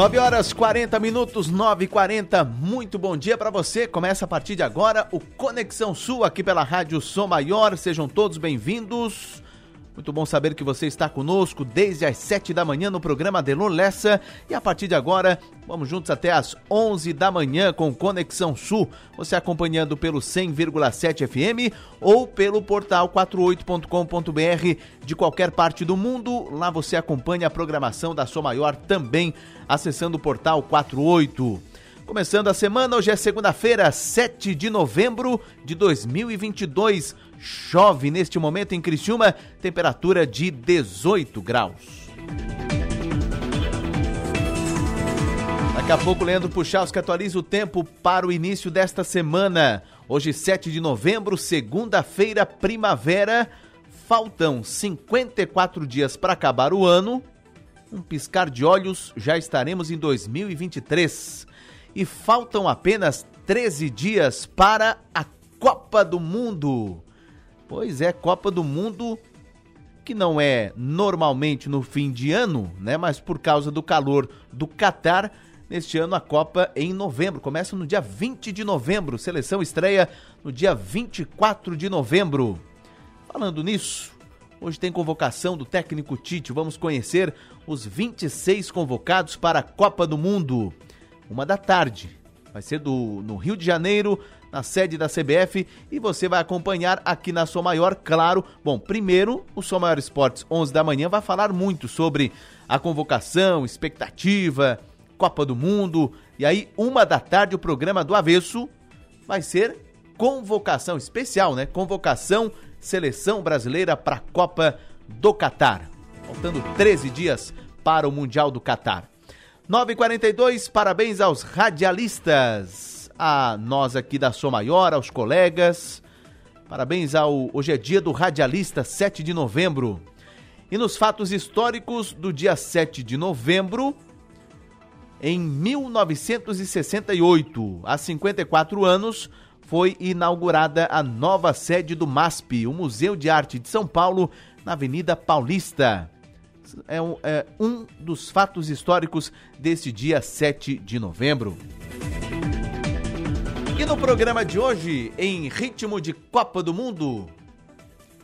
9 horas 40 minutos, 9 e 40 Muito bom dia para você. Começa a partir de agora o Conexão Sul aqui pela Rádio Som Maior. Sejam todos bem-vindos. Muito bom saber que você está conosco desde as 7 da manhã no programa Delor Lessa. E a partir de agora, vamos juntos até as 11 da manhã com Conexão Sul. Você acompanhando pelo 100,7 FM ou pelo portal 48.com.br de qualquer parte do mundo. Lá você acompanha a programação da Som Maior também acessando o portal 48. Começando a semana, hoje é segunda-feira, 7 de novembro de 2022. Chove neste momento em Criciúma, temperatura de 18 graus. Daqui a pouco, Leandro Puxaus que atualiza o tempo para o início desta semana. Hoje, 7 de novembro, segunda-feira, primavera. Faltam 54 dias para acabar o ano. Um piscar de olhos, já estaremos em 2023. E faltam apenas 13 dias para a Copa do Mundo. Pois é, Copa do Mundo que não é normalmente no fim de ano, né? Mas por causa do calor do Catar, neste ano a Copa é em novembro. Começa no dia 20 de novembro. Seleção estreia no dia 24 de novembro. Falando nisso, hoje tem convocação do técnico Tite. Vamos conhecer os 26 convocados para a Copa do Mundo. Uma da tarde. Vai ser do, no Rio de Janeiro, na sede da CBF e você vai acompanhar aqui na Som Maior, claro. Bom, primeiro, o Som Maior Esportes 11 da manhã vai falar muito sobre a convocação, expectativa, Copa do Mundo. E aí, uma da tarde, o programa do Avesso vai ser convocação especial, né? Convocação Seleção Brasileira para a Copa do Catar. Faltando 13 dias para o Mundial do Catar. 9h42, parabéns aos radialistas a nós aqui da Som Maior, aos colegas. Parabéns ao. Hoje é dia do radialista, 7 de novembro. E nos fatos históricos do dia 7 de novembro, em 1968, há 54 anos, foi inaugurada a nova sede do MASP, o Museu de Arte de São Paulo, na Avenida Paulista. É um, é um dos fatos históricos deste dia 7 de novembro. E no programa de hoje, em ritmo de Copa do Mundo,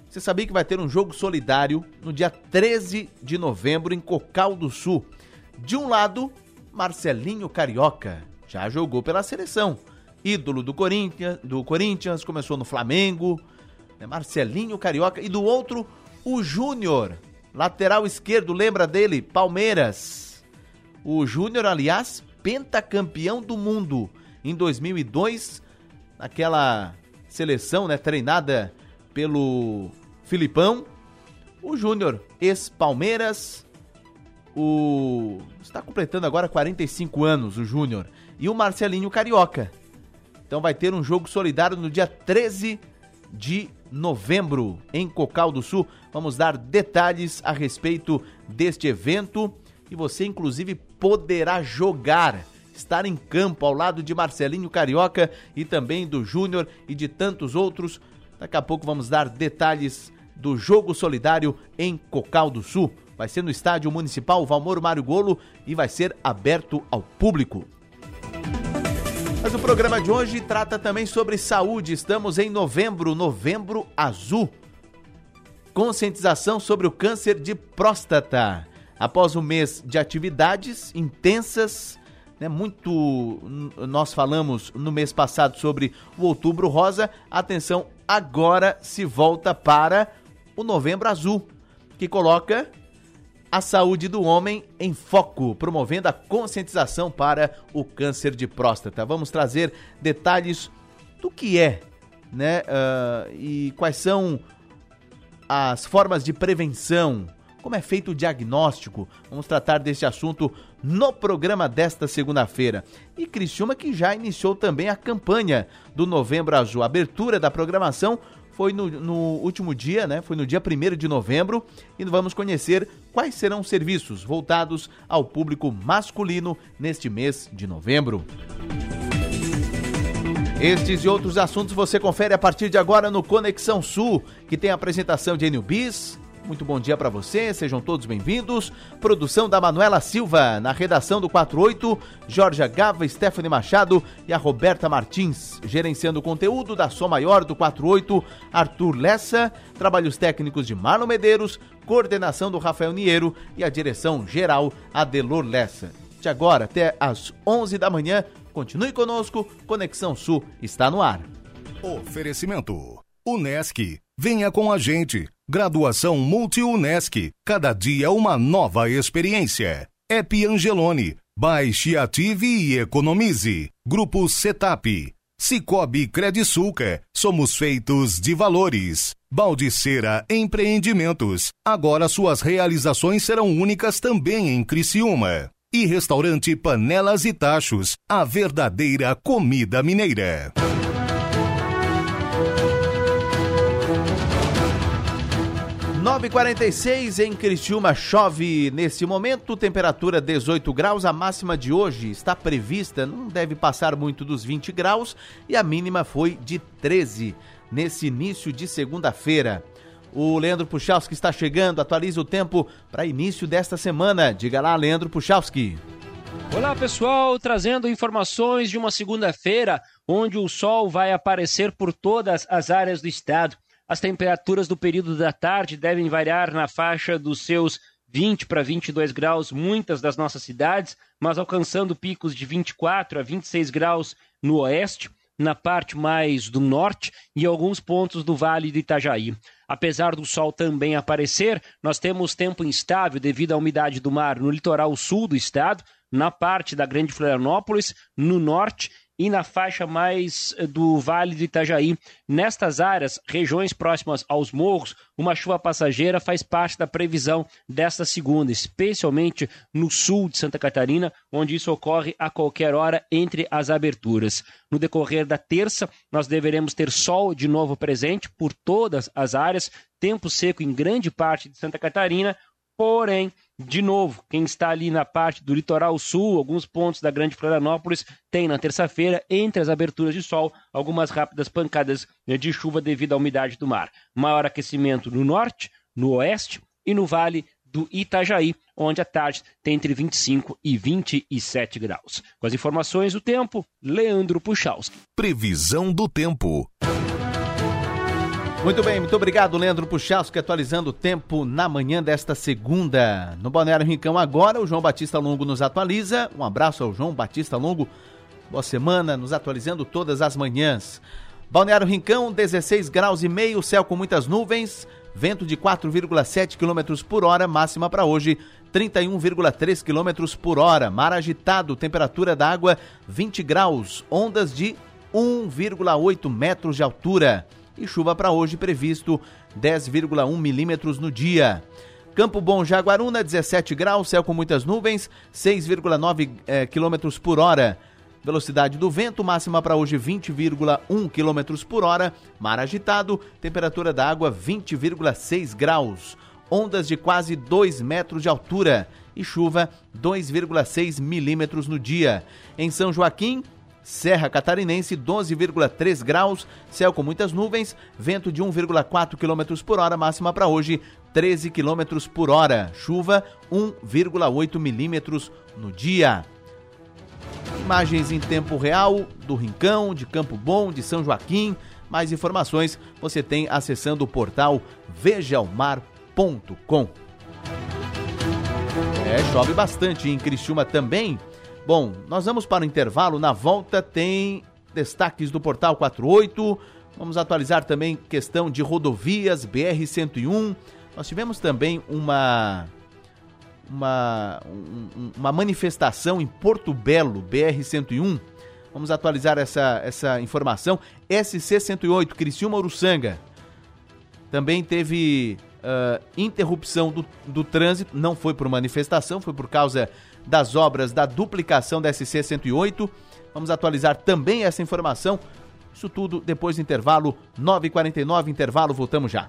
você sabia que vai ter um jogo solidário no dia 13 de novembro em Cocal do Sul. De um lado, Marcelinho Carioca, já jogou pela seleção, ídolo do Corinthians, do Corinthians começou no Flamengo, né? Marcelinho Carioca, e do outro, o Júnior, lateral esquerdo, lembra dele? Palmeiras. O Júnior, aliás, pentacampeão do mundo em 2002, naquela seleção, né, treinada pelo Filipão. O Júnior, ex-Palmeiras, o está completando agora 45 anos, o Júnior, e o Marcelinho Carioca. Então vai ter um jogo solidário no dia 13 de novembro em Cocal do Sul. Vamos dar detalhes a respeito deste evento e você inclusive poderá jogar estar em campo ao lado de Marcelinho Carioca e também do Júnior e de tantos outros. Daqui a pouco vamos dar detalhes do jogo solidário em Cocal do Sul. Vai ser no estádio municipal Valmor Mário Golo e vai ser aberto ao público. Mas o programa de hoje trata também sobre saúde. Estamos em novembro, novembro azul. Conscientização sobre o câncer de próstata. Após um mês de atividades intensas, né, muito nós falamos no mês passado sobre o Outubro Rosa. Atenção, agora se volta para o Novembro Azul, que coloca a saúde do homem em foco, promovendo a conscientização para o câncer de próstata. Vamos trazer detalhes do que é, né, uh, e quais são as formas de prevenção, como é feito o diagnóstico. Vamos tratar desse assunto no programa desta segunda-feira. E Criciúma que já iniciou também a campanha do Novembro Azul. A abertura da programação foi no, no, último dia, né? Foi no dia 1 de novembro e vamos conhecer quais serão os serviços voltados ao público masculino neste mês de novembro. Estes e outros assuntos você confere a partir de agora no Conexão Sul, que tem a apresentação de Enio Bis, Muito bom dia para você, sejam todos bem-vindos. Produção da Manuela Silva, na redação do 48, Jorge Gava, Stephanie Machado e a Roberta Martins. Gerenciando o conteúdo da Som Maior do 48, Arthur Lessa. Trabalhos técnicos de Marlon Medeiros, coordenação do Rafael Niero e a direção geral Adelor Lessa. De agora até às 11 da manhã, continue conosco, Conexão Sul está no ar. Oferecimento Unesc, venha com a gente. Graduação Multi-Unesc, cada dia uma nova experiência. Ep Angelone, baixe, ative e economize. Grupo Setap. Cicobi Credisulca, somos feitos de valores. Baldiceira Empreendimentos, agora suas realizações serão únicas também em Criciúma. E restaurante Panelas e Tachos, a verdadeira comida mineira. 9h46 em Criciúma chove nesse momento, temperatura 18 graus, a máxima de hoje está prevista, não deve passar muito dos 20 graus e a mínima foi de 13 nesse início de segunda-feira. O Leandro Puchalski está chegando, atualiza o tempo para início desta semana. Diga lá, Leandro Puchalski. Olá pessoal, trazendo informações de uma segunda-feira onde o sol vai aparecer por todas as áreas do estado. As temperaturas do período da tarde devem variar na faixa dos seus 20 para 22 graus, muitas das nossas cidades, mas alcançando picos de 24 a 26 graus no oeste, na parte mais do norte e alguns pontos do Vale do Itajaí. Apesar do sol também aparecer, nós temos tempo instável devido à umidade do mar no litoral sul do estado, na parte da Grande Florianópolis, no norte e na faixa mais eh, do Vale do Itajaí. Nestas áreas, regiões próximas aos morros, uma chuva passageira faz parte da previsão desta segunda, especialmente no sul de Santa Catarina, onde isso ocorre a qualquer hora entre as aberturas. No decorrer da terça, nós deveremos ter sol de novo presente por todas as áreas, tempo seco em grande parte de Santa Catarina, porém de novo, quem está ali na parte do litoral sul, alguns pontos da Grande Florianópolis, tem na terça-feira, entre as aberturas de sol, algumas rápidas pancadas de chuva devido à umidade do mar. Maior aquecimento no norte, no oeste e no vale do Itajaí, onde a tarde tem entre 25 e 27 graus. Com as informações do tempo, Leandro Puchalski. Previsão do tempo. Muito bem, muito obrigado, Leandro Puchalski, atualizando o tempo na manhã desta segunda. No Balneário Rincão agora, o João Batista Longo nos atualiza. Um abraço ao João Batista Longo. Boa semana, nos atualizando todas as manhãs. Balneário Rincão, 16 graus e meio, céu com muitas nuvens, vento de 4,7 km por hora, máxima para hoje 31,3 km por hora. Mar agitado, temperatura da água 20 graus, ondas de 1,8 metros de altura e chuva para hoje previsto 10,1 milímetros no dia. Campo Bom Jaguaruna, 17 graus, céu com muitas nuvens, 6,9 eh, km por hora. Velocidade do vento máxima para hoje 20,1 km por hora. Mar agitado, temperatura da água 20,6 graus. Ondas de quase 2 metros de altura e chuva 2,6 milímetros no dia. Em São Joaquim, Serra Catarinense, 12,3 graus, céu com muitas nuvens, vento de 1,4 km por hora, máxima para hoje 13 km por hora. Chuva 1,8 milímetros no dia. Imagens em tempo real do Rincão, de Campo Bom, de São Joaquim. Mais informações você tem acessando o portal vejaomar.com. É, chove bastante em Criciúma também. Bom, nós vamos para o intervalo. Na volta tem destaques do Portal 48. Vamos atualizar também questão de rodovias, BR-101. Nós tivemos também uma uma, um, uma manifestação em Porto Belo, BR-101. Vamos atualizar essa, essa informação. SC-108, Criciúma Uruçanga. Também teve uh, interrupção do, do trânsito, não foi por manifestação, foi por causa das obras da duplicação da SC 108. Vamos atualizar também essa informação. Isso tudo depois do intervalo 9h49, intervalo, voltamos já.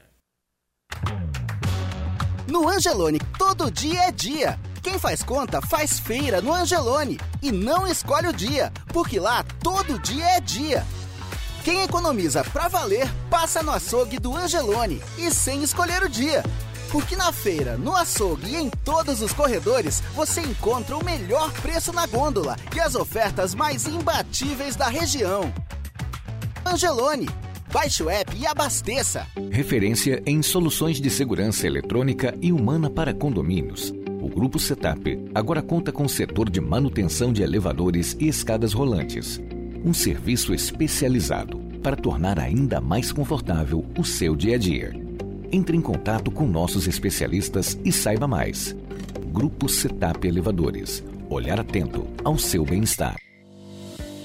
No Angelone, todo dia é dia. Quem faz conta faz feira no Angelone e não escolhe o dia, porque lá todo dia é dia. Quem economiza pra valer passa no açougue do Angelone e sem escolher o dia. Porque na feira, no açougue e em todos os corredores você encontra o melhor preço na gôndola e as ofertas mais imbatíveis da região. Angelone, Baixe o app e abasteça. Referência em soluções de segurança eletrônica e humana para condomínios. O Grupo Setup agora conta com setor de manutenção de elevadores e escadas rolantes. Um serviço especializado para tornar ainda mais confortável o seu dia a dia. Entre em contato com nossos especialistas e saiba mais. Grupo Setup Elevadores. Olhar atento ao seu bem-estar.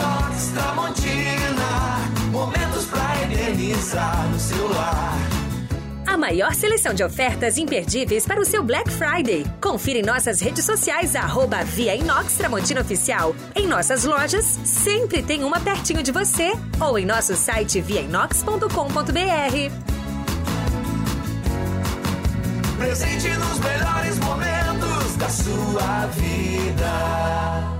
Inox Tramontina, momentos pra eternizar no celular. A maior seleção de ofertas imperdíveis para o seu Black Friday. Confira em nossas redes sociais, arroba Via Inox Tramontina Oficial. Em nossas lojas, sempre tem uma pertinho de você. Ou em nosso site viainox.com.br. Presente nos melhores momentos da sua vida.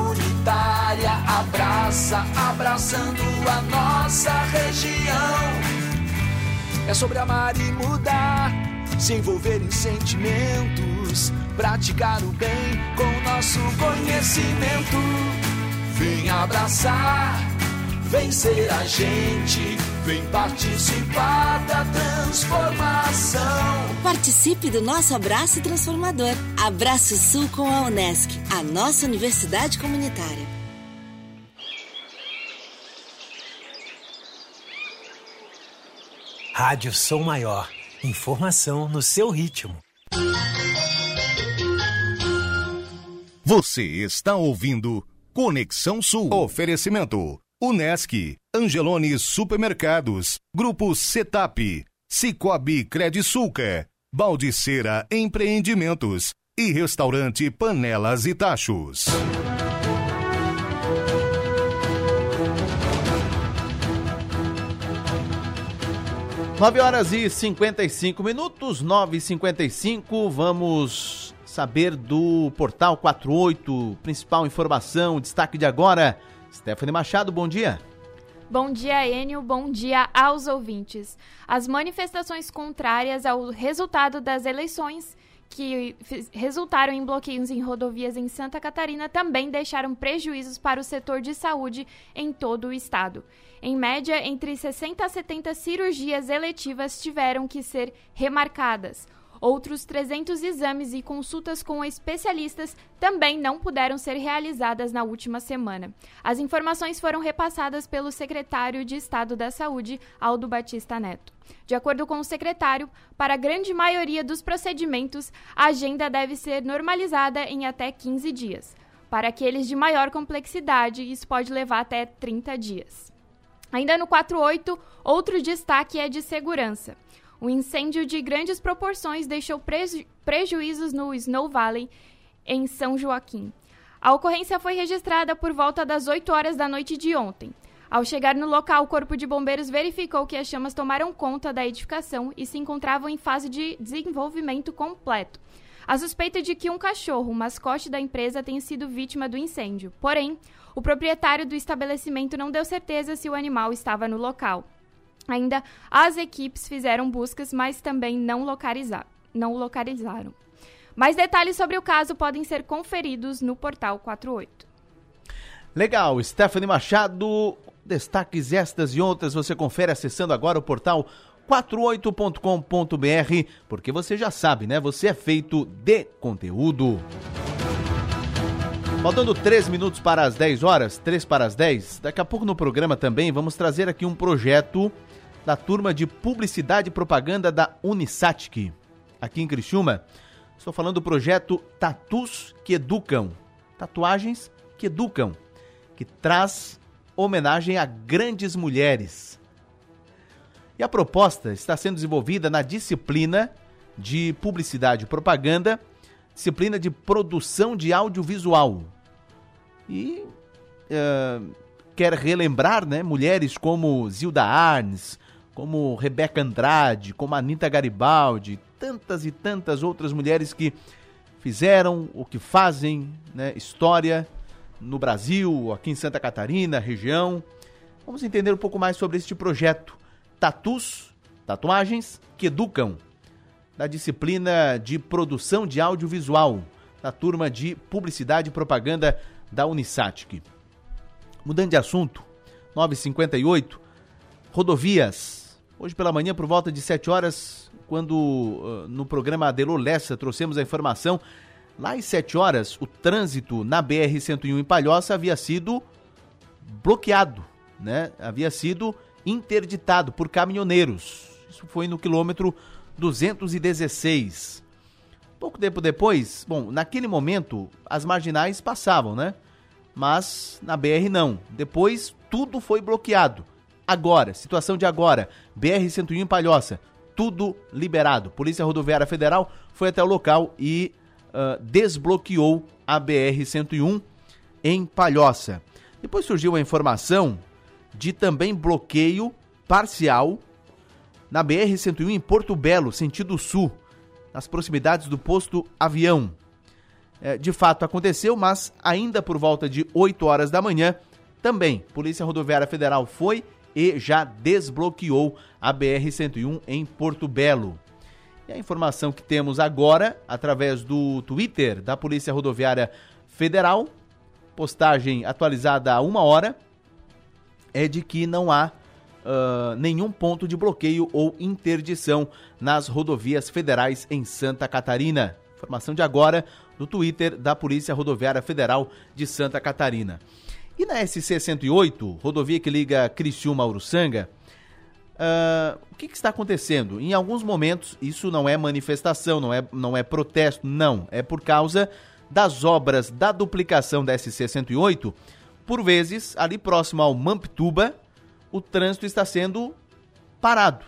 comunitária, abraça, abraçando a nossa região. É sobre amar e mudar, se envolver em sentimentos, praticar o bem com nosso conhecimento. Vem abraçar, Vem ser a gente, vem participar da transformação. Participe do nosso abraço transformador. Abraço Sul com a Unesc, a nossa universidade comunitária. Rádio Sou Maior. Informação no seu ritmo. Você está ouvindo Conexão Sul. Oferecimento. Unesc, Angelone Supermercados, Grupo Setap, Cicobi Credisulca, Baldiceira Empreendimentos e Restaurante Panelas e Tachos. 9 horas e 55 minutos, 9 e 55 vamos saber do Portal 48, principal informação, destaque de agora. Stephanie Machado, bom dia. Bom dia, Enio. Bom dia aos ouvintes. As manifestações contrárias ao resultado das eleições que resultaram em bloqueios em rodovias em Santa Catarina também deixaram prejuízos para o setor de saúde em todo o estado. Em média, entre 60 a 70 cirurgias eletivas tiveram que ser remarcadas. Outros 300 exames e consultas com especialistas também não puderam ser realizadas na última semana. As informações foram repassadas pelo secretário de Estado da Saúde, Aldo Batista Neto. De acordo com o secretário, para a grande maioria dos procedimentos, a agenda deve ser normalizada em até 15 dias. Para aqueles de maior complexidade, isso pode levar até 30 dias. Ainda no 48, outro destaque é de segurança. O incêndio de grandes proporções deixou preju prejuízos no Snow Valley, em São Joaquim. A ocorrência foi registrada por volta das 8 horas da noite de ontem. Ao chegar no local, o Corpo de Bombeiros verificou que as chamas tomaram conta da edificação e se encontravam em fase de desenvolvimento completo. A suspeita de que um cachorro, mascote da empresa, tenha sido vítima do incêndio. Porém, o proprietário do estabelecimento não deu certeza se o animal estava no local. Ainda as equipes fizeram buscas, mas também não, localizar, não localizaram. Mais detalhes sobre o caso podem ser conferidos no portal 48. Legal, Stephanie Machado, destaques estas e outras você confere acessando agora o portal 48.com.br, porque você já sabe, né? Você é feito de conteúdo. Faltando 3 minutos para as 10 horas, 3 para as 10, daqui a pouco no programa também vamos trazer aqui um projeto da turma de Publicidade e Propaganda da Unisatic, aqui em Criciúma. Estou falando do projeto Tatus que Educam. Tatuagens que educam, que traz homenagem a grandes mulheres. E a proposta está sendo desenvolvida na disciplina de Publicidade e Propaganda disciplina de produção de audiovisual. E uh, quer relembrar né, mulheres como Zilda Arnes, como Rebeca Andrade, como Anita Garibaldi, tantas e tantas outras mulheres que fizeram o que fazem, né, história no Brasil, aqui em Santa Catarina, região. Vamos entender um pouco mais sobre este projeto. Tatus, tatuagens que educam da disciplina de produção de audiovisual, da turma de publicidade e propaganda da Unisatic. Mudando de assunto, 958, rodovias. Hoje pela manhã, por volta de 7 horas, quando uh, no programa Adelô Lessa trouxemos a informação, lá às 7 horas, o trânsito na BR-101 em Palhoça havia sido bloqueado, né? Havia sido interditado por caminhoneiros. Isso foi no quilômetro 216. Pouco tempo depois, bom, naquele momento as marginais passavam, né? Mas na BR não. Depois tudo foi bloqueado. Agora, situação de agora, BR-101 em Palhoça, tudo liberado. Polícia Rodoviária Federal foi até o local e uh, desbloqueou a BR-101 em Palhoça. Depois surgiu a informação de também bloqueio parcial na BR-101 em Porto Belo, sentido sul, nas proximidades do posto Avião. É, de fato aconteceu, mas ainda por volta de 8 horas da manhã, também Polícia Rodoviária Federal foi e já desbloqueou a BR-101 em Porto Belo. E a informação que temos agora, através do Twitter da Polícia Rodoviária Federal, postagem atualizada há uma hora, é de que não há uh, nenhum ponto de bloqueio ou interdição nas rodovias federais em Santa Catarina. Informação de agora do Twitter da Polícia Rodoviária Federal de Santa Catarina. E na SC 108, rodovia que liga Criciúma a Uruçanga, uh, o que, que, está acontecendo? Em alguns momentos, isso não é manifestação, não é, não é protesto, não. É por causa das obras da duplicação da SC 108, por vezes, ali próximo ao Mamptuba, o trânsito está sendo parado.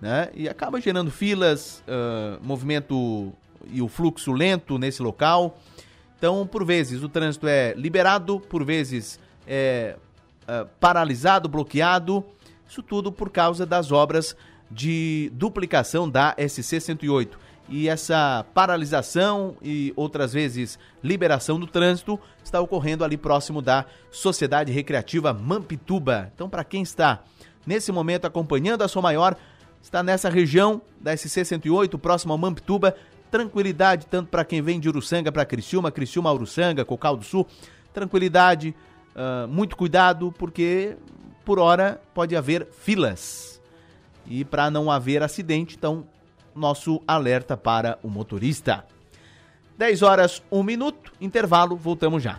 Né? E acaba gerando filas, uh, movimento e o fluxo lento nesse local. Então, por vezes, o trânsito é liberado, por vezes é uh, paralisado, bloqueado. Isso tudo por causa das obras de duplicação da SC 108. E essa paralisação e outras vezes liberação do trânsito está ocorrendo ali próximo da Sociedade Recreativa Mampituba. Então, para quem está nesse momento acompanhando a sua maior, está nessa região da SC 108, próximo ao Mampituba, tranquilidade tanto para quem vem de Uruçanga para Criciúma, Criciúma, Uruçanga, Cocal do Sul, tranquilidade, uh, muito cuidado, porque por hora pode haver filas. E para não haver acidente, então, nosso alerta para o motorista. 10 horas, 1 minuto, intervalo, voltamos já.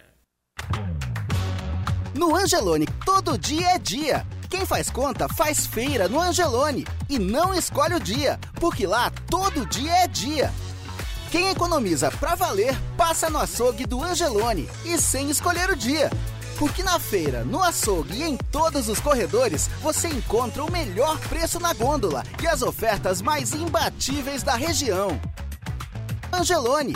No Angelone, todo dia é dia. Quem faz conta faz feira no Angelone e não escolhe o dia, porque lá todo dia é dia. Quem economiza pra valer passa no açougue do Angelone e sem escolher o dia. Porque na feira, no açougue e em todos os corredores você encontra o melhor preço na gôndola e as ofertas mais imbatíveis da região. Angelone,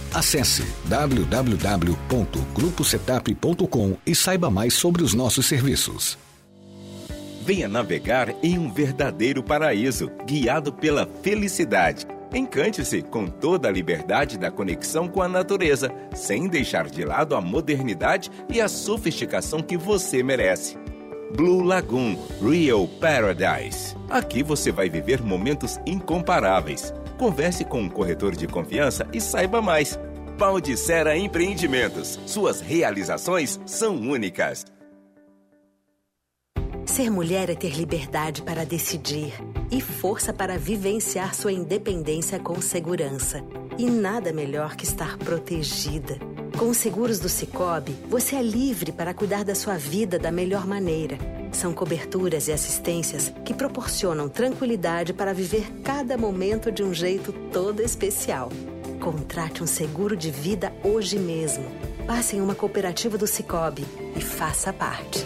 Acesse www.gruposetap.com e saiba mais sobre os nossos serviços. Venha navegar em um verdadeiro paraíso, guiado pela felicidade. Encante-se com toda a liberdade da conexão com a natureza, sem deixar de lado a modernidade e a sofisticação que você merece. Blue Lagoon Real Paradise. Aqui você vai viver momentos incomparáveis Converse com um corretor de confiança e saiba mais. Paldicera Empreendimentos. Suas realizações são únicas. Ser mulher é ter liberdade para decidir e força para vivenciar sua independência com segurança. E nada melhor que estar protegida. Com os seguros do Cicobi, você é livre para cuidar da sua vida da melhor maneira são coberturas e assistências que proporcionam tranquilidade para viver cada momento de um jeito todo especial. Contrate um seguro de vida hoje mesmo. Passe em uma cooperativa do Cicobi e faça parte.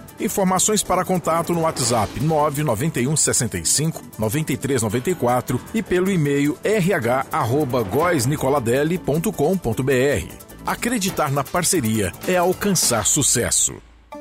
Informações para contato no WhatsApp 991 65 93 94 e pelo e-mail rh@goisnicoladelli.com.br. Acreditar na parceria é alcançar sucesso.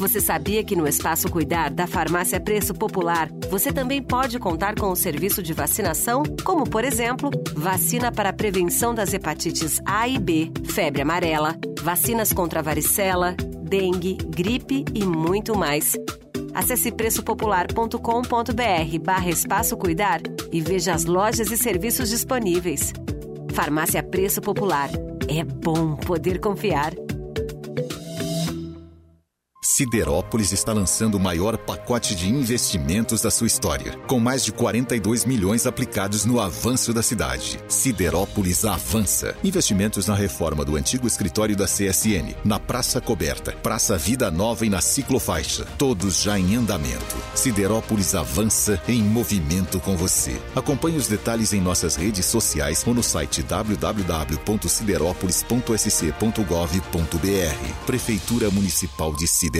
Você sabia que no Espaço Cuidar da Farmácia Preço Popular, você também pode contar com o serviço de vacinação, como por exemplo, vacina para a prevenção das hepatites A e B, febre amarela, vacinas contra varicela, dengue, gripe e muito mais. Acesse preçopopular.com.br barra Espaço Cuidar e veja as lojas e serviços disponíveis. Farmácia Preço Popular. É bom poder confiar. Siderópolis está lançando o maior pacote de investimentos da sua história, com mais de 42 milhões aplicados no avanço da cidade. Siderópolis avança. Investimentos na reforma do antigo escritório da CSN, na Praça Coberta, Praça Vida Nova e na Ciclofaixa, todos já em andamento. Siderópolis avança em movimento com você. Acompanhe os detalhes em nossas redes sociais ou no site www.siderópolis.sc.gov.br. Prefeitura Municipal de Siderópolis.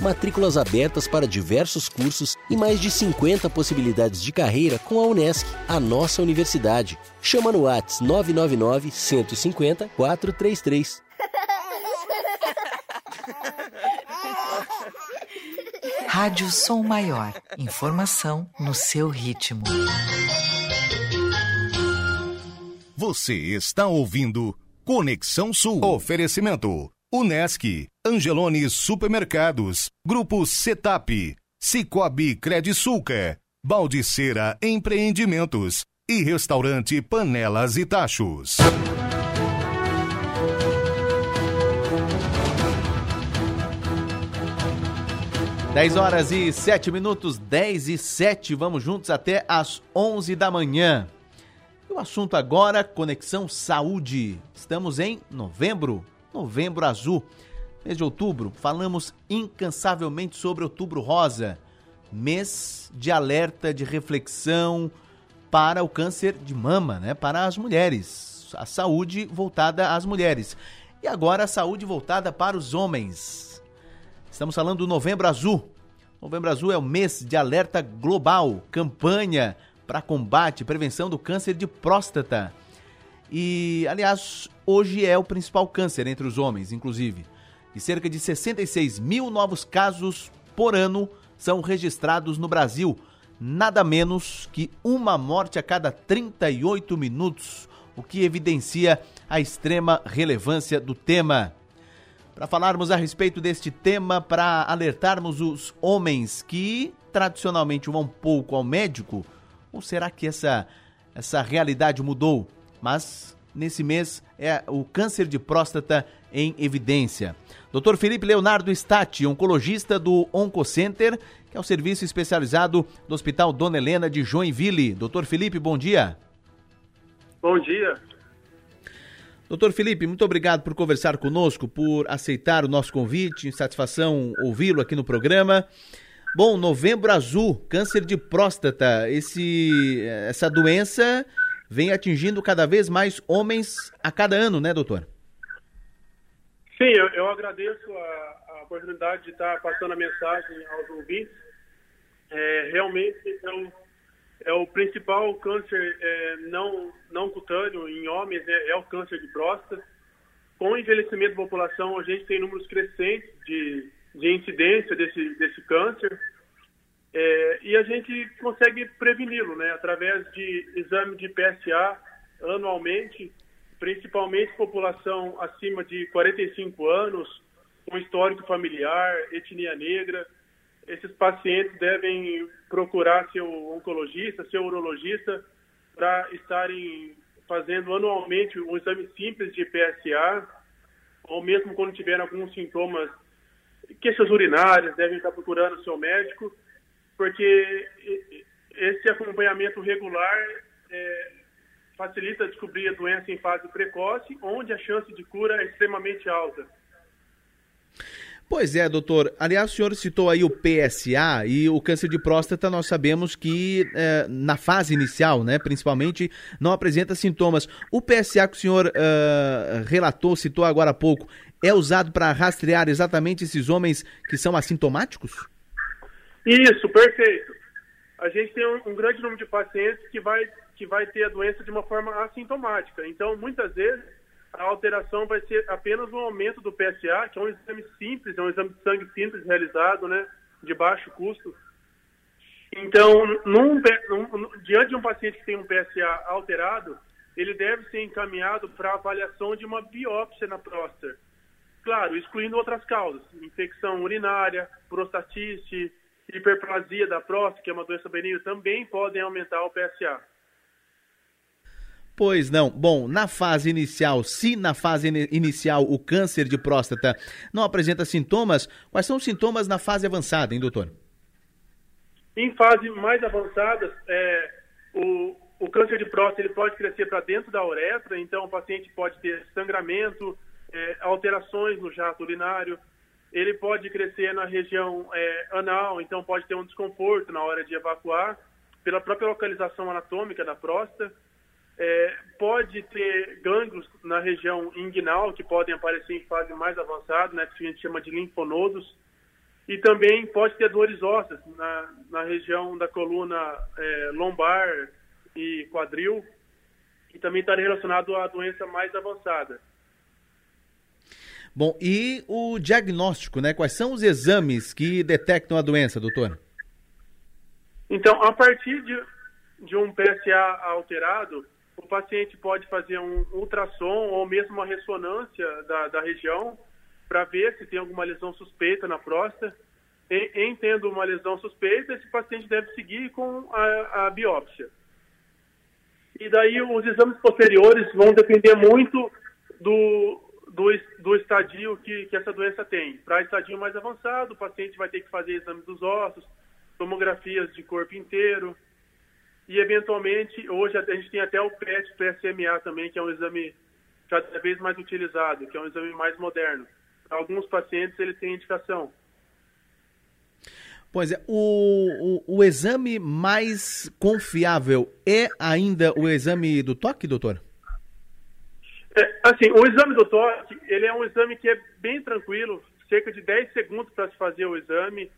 matrículas abertas para diversos cursos e mais de 50 possibilidades de carreira com a Unesc, a nossa universidade. Chama no Whats 999 150 433. Rádio Som Maior. Informação no seu ritmo. Você está ouvindo Conexão Sul. Oferecimento Unesc, Angelone Supermercados, Grupo Setap, Cicobi Credisulca, Baldiceira Empreendimentos e Restaurante Panelas e Tachos. Dez horas e sete minutos, dez e sete, vamos juntos até às onze da manhã. E o assunto agora, Conexão Saúde. Estamos em novembro, Novembro Azul. Mês de outubro, falamos incansavelmente sobre Outubro Rosa, mês de alerta, de reflexão para o câncer de mama, né? Para as mulheres, a saúde voltada às mulheres. E agora a saúde voltada para os homens. Estamos falando do Novembro Azul. Novembro Azul é o mês de alerta global, campanha para combate e prevenção do câncer de próstata. E, aliás, hoje é o principal câncer entre os homens, inclusive. E cerca de 66 mil novos casos por ano são registrados no Brasil, nada menos que uma morte a cada 38 minutos, o que evidencia a extrema relevância do tema. Para falarmos a respeito deste tema, para alertarmos os homens que tradicionalmente vão pouco ao médico, ou será que essa, essa realidade mudou? Mas nesse mês é o câncer de próstata em evidência. Dr. Felipe Leonardo Stati, oncologista do Oncocenter, que é o serviço especializado do Hospital Dona Helena de Joinville. Doutor Felipe, bom dia. Bom dia. Doutor Felipe, muito obrigado por conversar conosco, por aceitar o nosso convite, satisfação ouvi-lo aqui no programa. Bom, novembro azul, câncer de próstata, esse, essa doença vem atingindo cada vez mais homens a cada ano, né, doutor? Sim, eu, eu agradeço a, a, oportunidade de estar passando a mensagem aos ouvintes. É, realmente é o, é o, principal câncer é, não, não cutâneo em homens, é, é, o câncer de próstata. Com o envelhecimento da população, a gente tem números crescentes de, de incidência desse, desse câncer. É, e a gente consegue preveni-lo, né, através de exame de PSA anualmente, principalmente população acima de 45 anos, com histórico familiar, etnia negra. Esses pacientes devem procurar seu oncologista, seu urologista, para estarem fazendo anualmente um exame simples de PSA, ou mesmo quando tiver alguns sintomas, queixas urinárias, devem estar procurando o seu médico, porque esse acompanhamento regular é, facilita descobrir a doença em fase precoce, onde a chance de cura é extremamente alta. Pois é, doutor. Aliás, o senhor citou aí o PSA e o câncer de próstata, nós sabemos que eh, na fase inicial, né, principalmente, não apresenta sintomas. O PSA que o senhor uh, relatou, citou agora há pouco, é usado para rastrear exatamente esses homens que são assintomáticos? Isso, perfeito. A gente tem um, um grande número de pacientes que vai, que vai ter a doença de uma forma assintomática. Então, muitas vezes, a alteração vai ser apenas um aumento do PSA, que é um exame simples, é um exame de sangue simples realizado, né, de baixo custo. Então, num, num, diante de um paciente que tem um PSA alterado, ele deve ser encaminhado para avaliação de uma biópsia na próstata. Claro, excluindo outras causas, infecção urinária, prostatite, hiperplasia da próstata, que é uma doença benigna, também podem aumentar o PSA. Pois não. Bom, na fase inicial, se na fase inicial o câncer de próstata não apresenta sintomas, quais são os sintomas na fase avançada, hein, doutor? Em fase mais avançada, é, o, o câncer de próstata ele pode crescer para dentro da uretra, então o paciente pode ter sangramento, é, alterações no jato urinário, ele pode crescer na região é, anal, então pode ter um desconforto na hora de evacuar, pela própria localização anatômica da próstata. É, pode ter gânglios na região inguinal, que podem aparecer em fase mais avançada, né, que a gente chama de linfonodos. E também pode ter dores ósseas na, na região da coluna é, lombar e quadril, que também está relacionado à doença mais avançada. Bom, e o diagnóstico, né? Quais são os exames que detectam a doença, doutor? Então, a partir de, de um PSA alterado, o paciente pode fazer um ultrassom ou mesmo uma ressonância da, da região para ver se tem alguma lesão suspeita na próstata. E, em tendo uma lesão suspeita, esse paciente deve seguir com a, a biópsia. E daí os exames posteriores vão depender muito do, do, do estadio que, que essa doença tem. Para estadio mais avançado, o paciente vai ter que fazer exames dos ossos, tomografias de corpo inteiro, e, eventualmente, hoje a gente tem até o PET, PSMA também, que é um exame cada vez mais utilizado, que é um exame mais moderno. Para alguns pacientes, ele tem indicação. Pois é, o, o, o, exame mais confiável é ainda o exame do toque, doutor? É, assim, o exame do toque, ele é um exame que é bem tranquilo, cerca de 10 segundos para se fazer o exame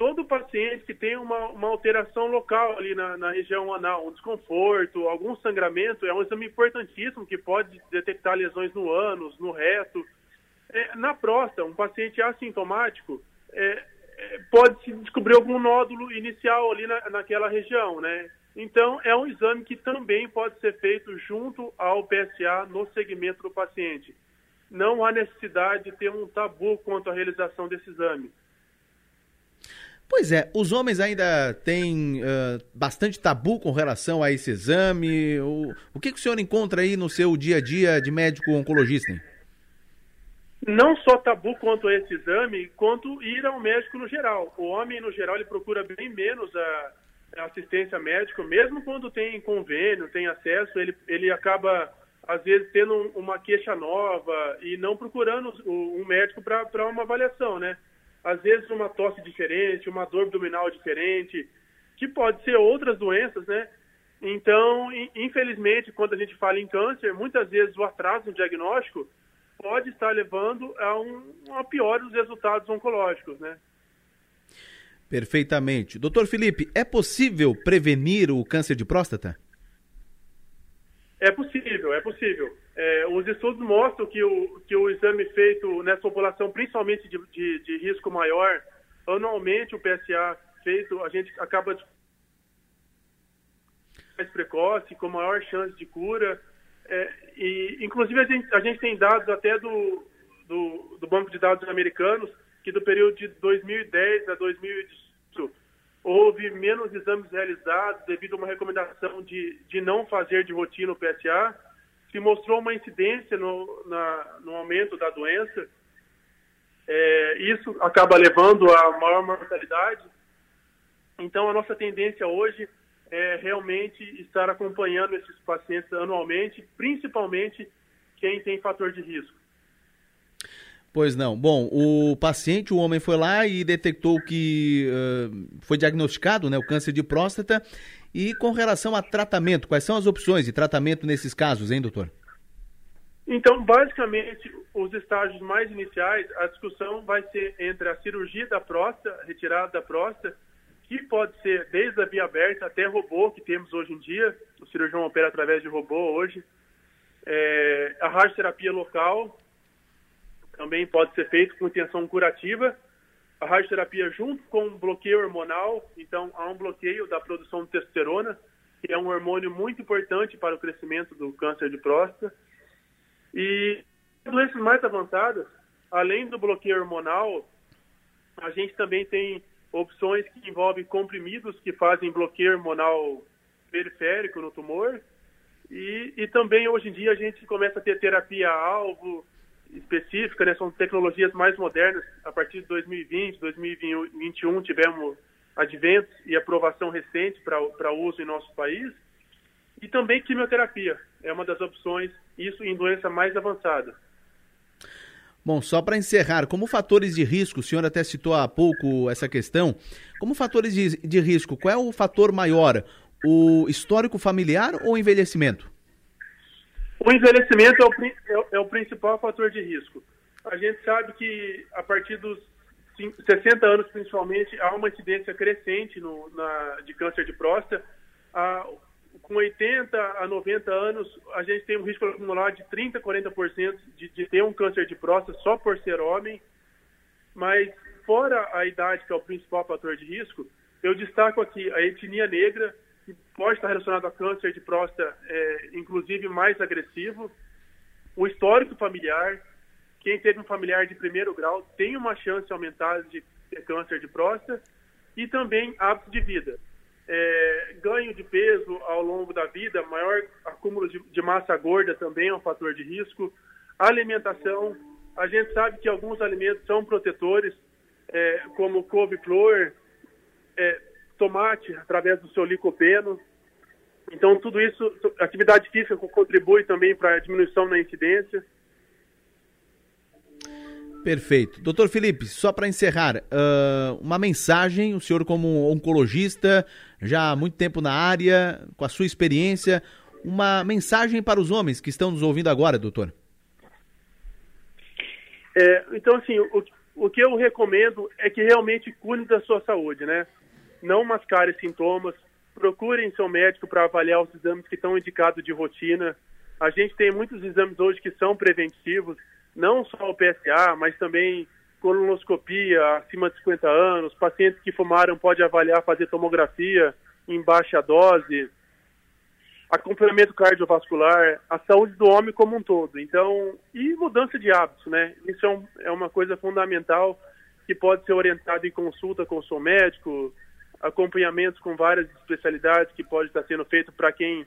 todo paciente que tem uma, uma alteração local ali na, na, região anal, um desconforto, algum sangramento, é um exame importantíssimo que pode detectar lesões no ânus, no reto. É, na próstata, um paciente assintomático é, é, pode se descobrir algum nódulo inicial ali na, naquela região, né? Então, é um exame que também pode ser feito junto ao PSA no segmento do paciente. Não há necessidade de ter um tabu quanto à realização desse exame. Pois é, os homens ainda têm uh, bastante tabu com relação a esse exame. O, o que, que, o senhor encontra aí no seu dia a dia de médico oncologista? Hein? Não só tabu quanto a esse exame, quanto ir ao médico no geral. O homem, no geral, ele procura bem menos a, a assistência médica, mesmo quando tem convênio, tem acesso, ele, ele acaba, às vezes, tendo uma queixa nova e não procurando um médico para uma avaliação, né? às vezes uma tosse diferente, uma dor abdominal diferente, que pode ser outras doenças, né? Então, infelizmente, quando a gente fala em câncer, muitas vezes o atraso no diagnóstico pode estar levando a um, a pior dos resultados oncológicos, né? Perfeitamente. Doutor Felipe, é possível prevenir o câncer de próstata? É possível, é possível. É, os estudos mostram que o, que o exame feito nessa população, principalmente de, de, de risco maior, anualmente o PSA feito, a gente acaba de mais precoce, com maior chance de cura. É, e, inclusive, a gente, a gente tem dados até do, do, do, Banco de Dados americanos que do período de 2010 a 2018 houve menos exames realizados devido a uma recomendação de, de não fazer de rotina o PSA se mostrou uma incidência no, na, no aumento da doença. É, isso acaba levando a maior mortalidade. Então, a nossa tendência hoje é realmente estar acompanhando esses pacientes anualmente, principalmente quem tem fator de risco. Pois não. Bom, o paciente, o homem foi lá e detectou que uh, foi diagnosticado né, o câncer de próstata. E com relação a tratamento, quais são as opções de tratamento nesses casos, hein, doutor? Então, basicamente, os estágios mais iniciais, a discussão vai ser entre a cirurgia da próstata, retirada da próstata, que pode ser desde a via aberta até robô, que temos hoje em dia, o cirurgião opera através de robô hoje, é, a radioterapia local, também pode ser feito com intenção curativa. A radioterapia junto com um bloqueio hormonal, então há um bloqueio da produção de testosterona, que é um hormônio muito importante para o crescimento do câncer de próstata. E doenças mais avançadas, além do bloqueio hormonal, a gente também tem opções que envolvem comprimidos que fazem bloqueio hormonal periférico no tumor. E, e também hoje em dia a gente começa a ter terapia alvo, específica, né? São tecnologias mais modernas. A partir de 2020, 2021 tivemos adventos e aprovação recente para uso em nosso país. E também quimioterapia é uma das opções, isso em doença mais avançada. Bom, só para encerrar, como fatores de risco, o senhor até citou há pouco essa questão, como fatores de, de risco, qual é o fator maior? O histórico familiar ou o envelhecimento? O envelhecimento é o, é, é o principal fator de risco. A gente sabe que a partir dos 60 anos, principalmente, há uma incidência crescente no, na, de câncer de próstata. Com 80 a 90 anos, a gente tem um risco acumulado de 30% a 40% de, de ter um câncer de próstata só por ser homem. Mas, fora a idade, que é o principal fator de risco, eu destaco aqui a etnia negra, que pode estar relacionado a câncer de próstata, é, inclusive mais agressivo, o histórico familiar, quem teve um familiar de primeiro grau tem uma chance aumentada de ter câncer de próstata, e também hábitos de vida. É, ganho de peso ao longo da vida, maior acúmulo de, de, massa gorda também é um fator de risco. Alimentação, a gente sabe que alguns alimentos são protetores, é, como couve-flor, é, tomate através do seu licopeno. Então, tudo isso, atividade física contribui também para a diminuição na incidência. Perfeito. Doutor Felipe, só para encerrar, uh, uma mensagem, o senhor como oncologista, já há muito tempo na área, com a sua experiência, uma mensagem para os homens que estão nos ouvindo agora, doutor. É, então, assim, o, o que eu recomendo é que realmente cuide da sua saúde, né? Não mascarem sintomas, procurem seu médico para avaliar os exames que estão indicados de rotina. A gente tem muitos exames hoje que são preventivos, não só o PSA, mas também colonoscopia acima de 50 anos, pacientes que fumaram pode avaliar fazer tomografia em baixa dose, acompanhamento cardiovascular, a saúde do homem como um todo. Então, e mudança de hábitos, né? Isso é, um, é uma coisa fundamental que pode ser orientado em consulta com o seu médico, acompanhamentos com várias especialidades que pode estar sendo feito para quem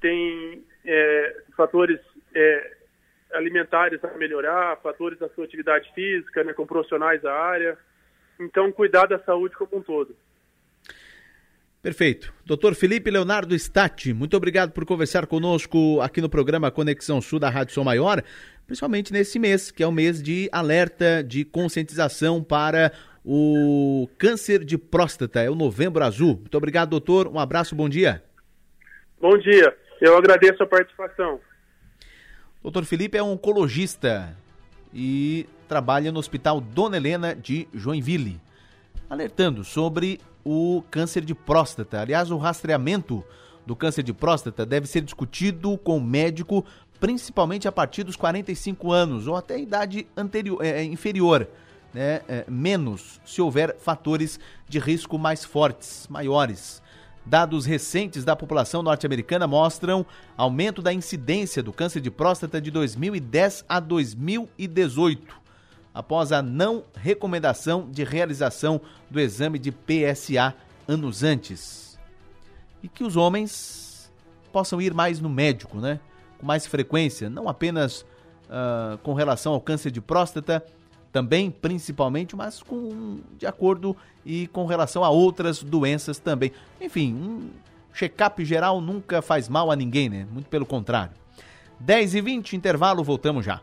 tem é, fatores é, alimentares a melhorar, fatores da sua atividade física, né, com profissionais da área. Então, cuidar da saúde como um todo. Perfeito. Doutor Felipe Leonardo Stati, muito obrigado por conversar conosco aqui no programa Conexão Sul da Rádio Som Maior, principalmente nesse mês, que é o mês de alerta, de conscientização para o câncer de próstata, é o Novembro Azul. Muito obrigado, doutor. Um abraço, bom dia. Bom dia. Eu agradeço a participação. Doutor Felipe é um oncologista e trabalha no Hospital Dona Helena de Joinville, alertando sobre o câncer de próstata. Aliás, o rastreamento do câncer de próstata deve ser discutido com o médico, principalmente a partir dos 45 anos ou até a idade anterior, é, inferior né, é, menos se houver fatores de risco mais fortes, maiores. Dados recentes da população norte-americana mostram aumento da incidência do câncer de próstata de 2010 a 2018, após a não recomendação de realização do exame de PSA anos antes. E que os homens possam ir mais no médico, né? com mais frequência, não apenas uh, com relação ao câncer de próstata, também principalmente, mas com de acordo e com relação a outras doenças também. Enfim, um check-up geral nunca faz mal a ninguém, né? Muito pelo contrário. 10 e 20 intervalo, voltamos já.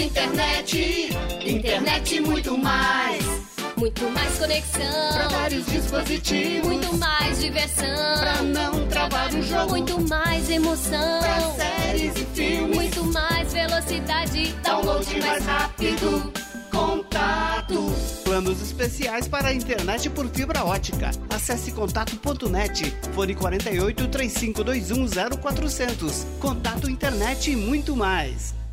internet, internet muito mais. Muito mais conexão. Pra vários dispositivos. Muito mais diversão. Pra não travar o jogo. Muito mais emoção. Pra séries e filmes. Muito mais velocidade. Download mais rápido. Contato. Planos especiais para a internet por fibra ótica. Acesse contato.net. Fone 48 3521 0400. Contato internet e muito mais.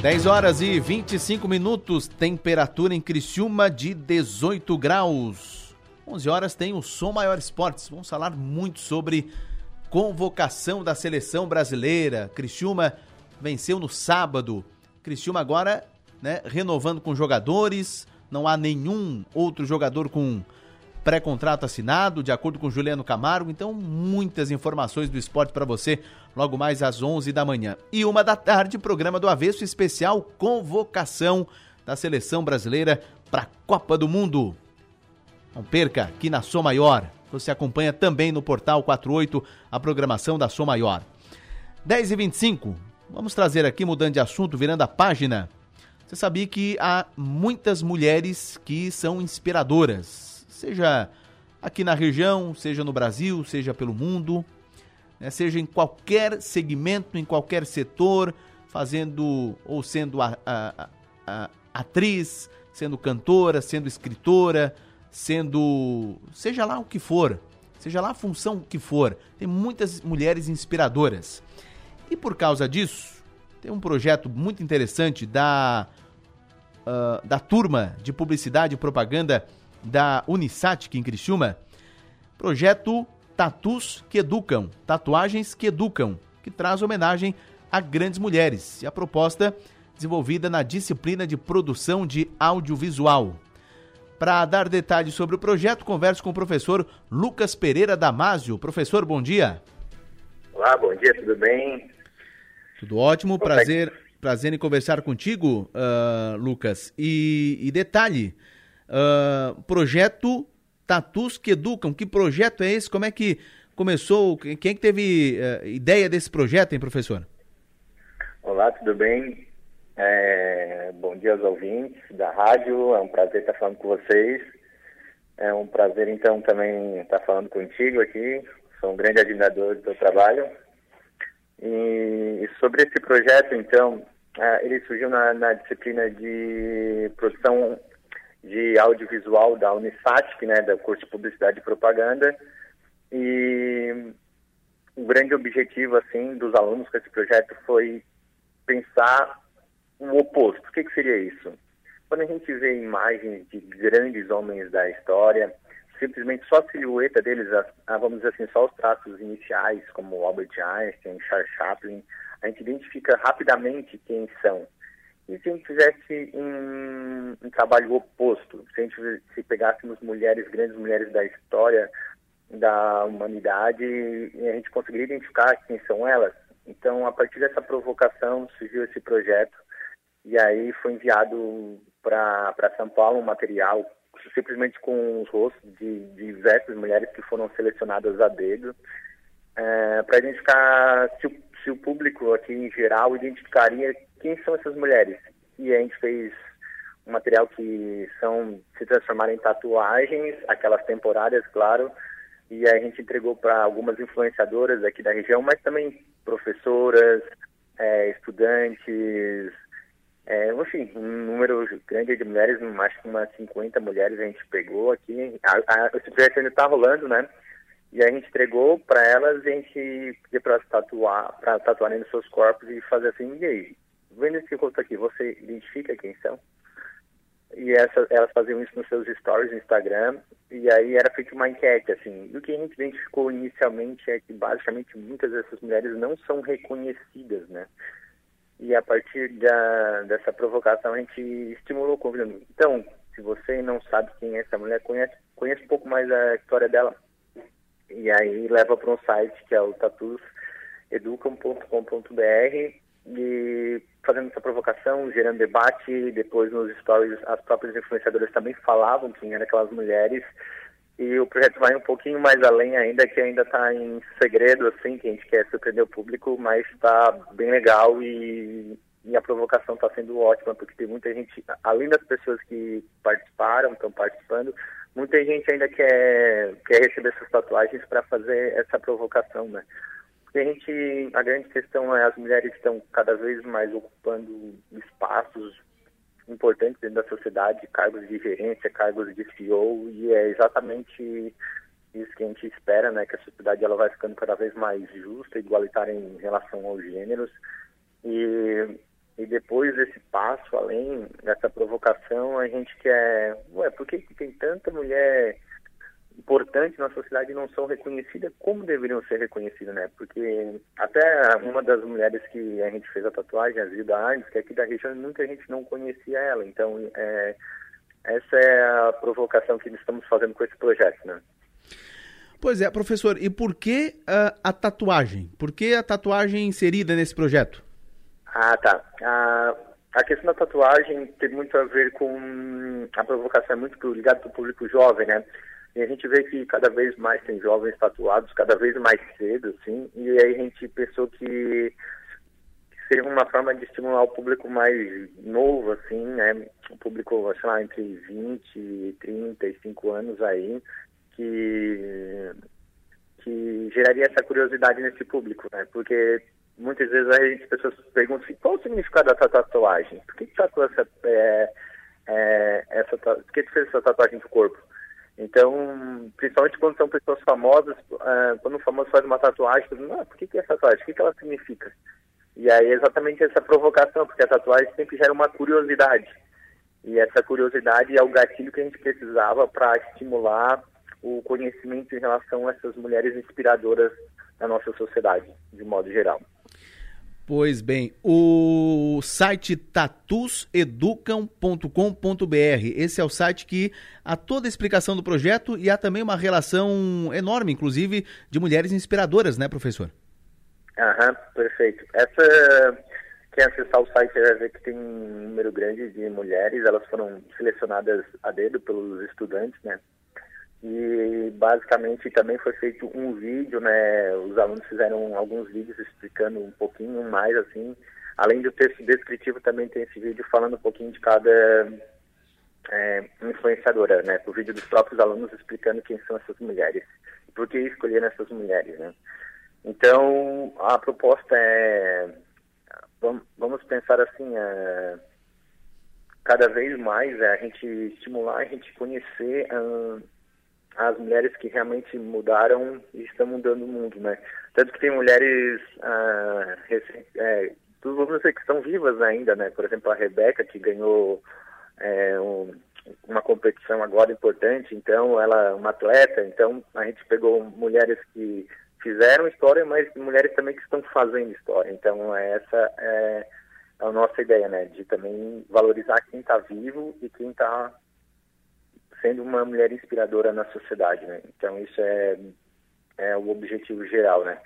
10 horas e 25 minutos, temperatura em Criciúma de 18 graus. 11 horas tem o Som Maior Esportes. Vamos falar muito sobre convocação da seleção brasileira. Criciúma venceu no sábado. Criciúma agora, né, renovando com jogadores. Não há nenhum outro jogador com pré-contrato assinado, de acordo com Juliano Camargo. Então, muitas informações do esporte para você logo mais às 11 da manhã. E uma da tarde, programa do Avesso especial convocação da seleção brasileira para a Copa do Mundo. Não perca aqui na Som Maior. Você acompanha também no portal 48 a programação da Som Maior. 10 e 25 Vamos trazer aqui, mudando de assunto, virando a página. Você sabia que há muitas mulheres que são inspiradoras seja aqui na região, seja no Brasil, seja pelo mundo, né, seja em qualquer segmento, em qualquer setor, fazendo ou sendo a, a, a, atriz, sendo cantora, sendo escritora, sendo seja lá o que for, seja lá a função que for, tem muitas mulheres inspiradoras. E por causa disso, tem um projeto muito interessante da, uh, da turma de publicidade e propaganda da Unisat, em Criciúma, projeto Tatus que Educam, Tatuagens que Educam, que traz homenagem a grandes mulheres. E a proposta desenvolvida na disciplina de produção de audiovisual. Para dar detalhes sobre o projeto, converso com o professor Lucas Pereira Damásio. Professor, bom dia. Olá, bom dia, tudo bem? Tudo ótimo, prazer, prazer em conversar contigo, uh, Lucas. E, e detalhe, Uh, projeto Tatus que Educam. Que projeto é esse? Como é que começou? Quem é que teve uh, ideia desse projeto, hein, professor? Olá, tudo bem? É, bom dia aos ouvintes da rádio. É um prazer estar falando com vocês. É um prazer, então, também estar falando contigo aqui. Sou um grande admirador do teu trabalho. E sobre esse projeto, então, uh, ele surgiu na, na disciplina de produção de audiovisual da Unisat, né, da curso de Publicidade e Propaganda. E o grande objetivo assim dos alunos com esse projeto foi pensar o oposto. O que, que seria isso? Quando a gente vê imagens de grandes homens da história, simplesmente só a silhueta deles, a, vamos dizer assim, só os traços iniciais, como Albert Einstein, Charles Chaplin, a gente identifica rapidamente quem são. E se a gente fizesse um, um, trabalho oposto, se a gente se pegássemos mulheres, grandes mulheres da história da humanidade, e a gente conseguiria identificar quem são elas? Então, a partir dessa provocação, surgiu esse projeto, e aí foi enviado para São Paulo um material simplesmente com os rostos de, diversas mulheres que foram selecionadas a dedo, é, para identificar se o, se o público aqui em geral identificaria quem são essas mulheres? E a gente fez um material que são se transformar em tatuagens, aquelas temporárias, claro, e a gente entregou para algumas influenciadoras aqui da região, mas também professoras, é, estudantes, é, enfim, um número grande de mulheres, acho que umas 50 mulheres a gente pegou aqui. Esse projeto ainda está rolando, né? E a gente entregou para elas a gente pediu para tatuar, para tatuarem nos seus corpos e fazer assim, e aí, vendo esse rosto aqui, você identifica quem são? E essa, elas faziam isso nos seus stories no Instagram, e aí era feita uma enquete, assim. E o que a gente identificou inicialmente é que, basicamente, muitas dessas mulheres não são reconhecidas, né? E a partir da, dessa provocação, a gente estimulou o convidado. Então, se você não sabe quem é essa mulher, conhece, conhece um pouco mais a história dela. E aí leva para um site que é o tatuseducam.com.br e fazendo essa provocação, gerando debate, depois nos stories as próprias influenciadoras também falavam quem eram aquelas mulheres e o projeto vai um pouquinho mais além ainda, que ainda está em segredo, assim, que a gente quer surpreender o público, mas está bem legal e, e a provocação está sendo ótima, porque tem muita gente, além das pessoas que participaram, estão participando, muita gente ainda quer, quer receber essas tatuagens para fazer essa provocação, né? Porque a gente, a grande questão é as mulheres estão cada vez mais ocupando espaços importantes dentro da sociedade, cargos de gerência, cargos de CEO, e é exatamente isso que a gente espera, né, que a sociedade ela vai ficando cada vez mais justa, igualitária em relação aos gêneros. E e depois desse passo, além dessa provocação, a gente quer, ué, por que, que tem tanta mulher importante na sociedade não são reconhecidas como deveriam ser reconhecidas, né? Porque até uma das mulheres que a gente fez a tatuagem, a Zilda Arnes, que é aqui da região, muita gente não conhecia ela. Então, é, essa é a provocação que estamos fazendo com esse projeto, né? Pois é, professor, e por que uh, a tatuagem? Por que a tatuagem inserida nesse projeto? Ah, tá. A questão da tatuagem tem muito a ver com a provocação, é muito ligada para o público jovem, né? E a gente vê que cada vez mais tem jovens tatuados, cada vez mais cedo, assim, e aí a gente pensou que seria uma forma de estimular o público mais novo, assim, né? O público, sei lá, entre 20 e 35 anos aí, que, que geraria essa curiosidade nesse público, né? Porque muitas vezes as pessoas perguntam assim, qual o significado da tatuagem? Por que que tatuou essa, é, é, essa, por que fez essa tatuagem no corpo? Então, principalmente quando são pessoas famosas, uh, quando um famoso faz uma tatuagem, todo ah, por que, que é tatuagem? O que, que ela significa? E aí é exatamente essa provocação, porque a tatuagem sempre gera uma curiosidade. E essa curiosidade é o gatilho que a gente precisava para estimular o conhecimento em relação a essas mulheres inspiradoras da nossa sociedade, de modo geral. Pois bem, o site tatuseducam.com.br. Esse é o site que há toda a explicação do projeto e há também uma relação enorme, inclusive, de mulheres inspiradoras, né, professor? Aham, perfeito. Essa, quem acessar o site vai ver que tem um número grande de mulheres, elas foram selecionadas a dedo pelos estudantes, né? E basicamente também foi feito um vídeo, né? Os alunos fizeram alguns vídeos explicando um pouquinho mais assim. Além do texto descritivo, também tem esse vídeo falando um pouquinho de cada é, influenciadora, né? O vídeo dos próprios alunos explicando quem são essas mulheres por que escolheram essas mulheres, né? Então, a proposta é, vamos pensar assim, é, cada vez mais é a gente estimular, a gente conhecer uh, as mulheres que realmente mudaram e estão mudando o mundo, né? Tanto que tem mulheres, ah, é, dizer que estão vivas ainda, né? Por exemplo, a Rebeca, que ganhou é, um, uma competição agora importante, então ela é uma atleta, então a gente pegou mulheres que fizeram história, mas mulheres também que estão fazendo história. Então essa é a nossa ideia, né? De também valorizar quem está vivo e quem está sendo uma mulher inspiradora na sociedade, né? Então isso é, é o objetivo geral, né?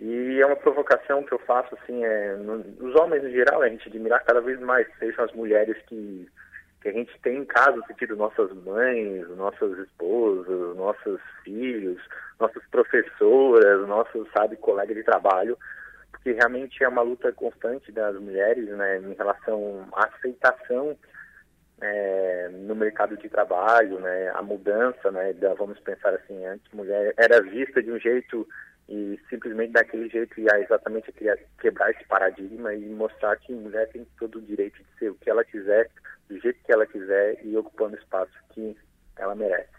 E é uma provocação que eu faço, assim, é, no, os homens em geral, a gente admirar cada vez mais, sejam as mulheres que, que a gente tem em casa, sentido nossas mães, nossas esposas, nossos filhos, nossas professoras, nossos, sabe, colegas de trabalho, porque realmente é uma luta constante das mulheres, né, em relação à aceitação é, no mercado de trabalho, né, a mudança, né, da, vamos pensar assim, antes mulher era vista de um jeito e simplesmente daquele jeito ia exatamente quebrar esse paradigma e mostrar que mulher tem todo o direito de ser o que ela quiser, do jeito que ela quiser e ocupando o espaço que ela merece.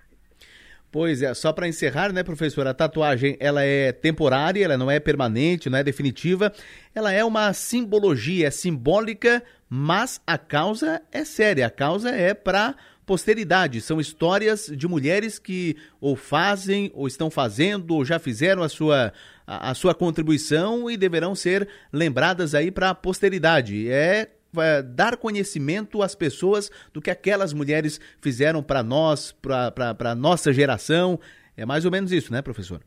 Pois é, só para encerrar, né, professor, a tatuagem ela é temporária, ela não é permanente, não é definitiva, ela é uma simbologia, é simbólica, mas a causa é séria, a causa é para posteridade, são histórias de mulheres que ou fazem, ou estão fazendo, ou já fizeram a sua, a, a sua contribuição e deverão ser lembradas aí para a posteridade. É dar conhecimento às pessoas do que aquelas mulheres fizeram para nós, para a nossa geração. É mais ou menos isso, né, professor?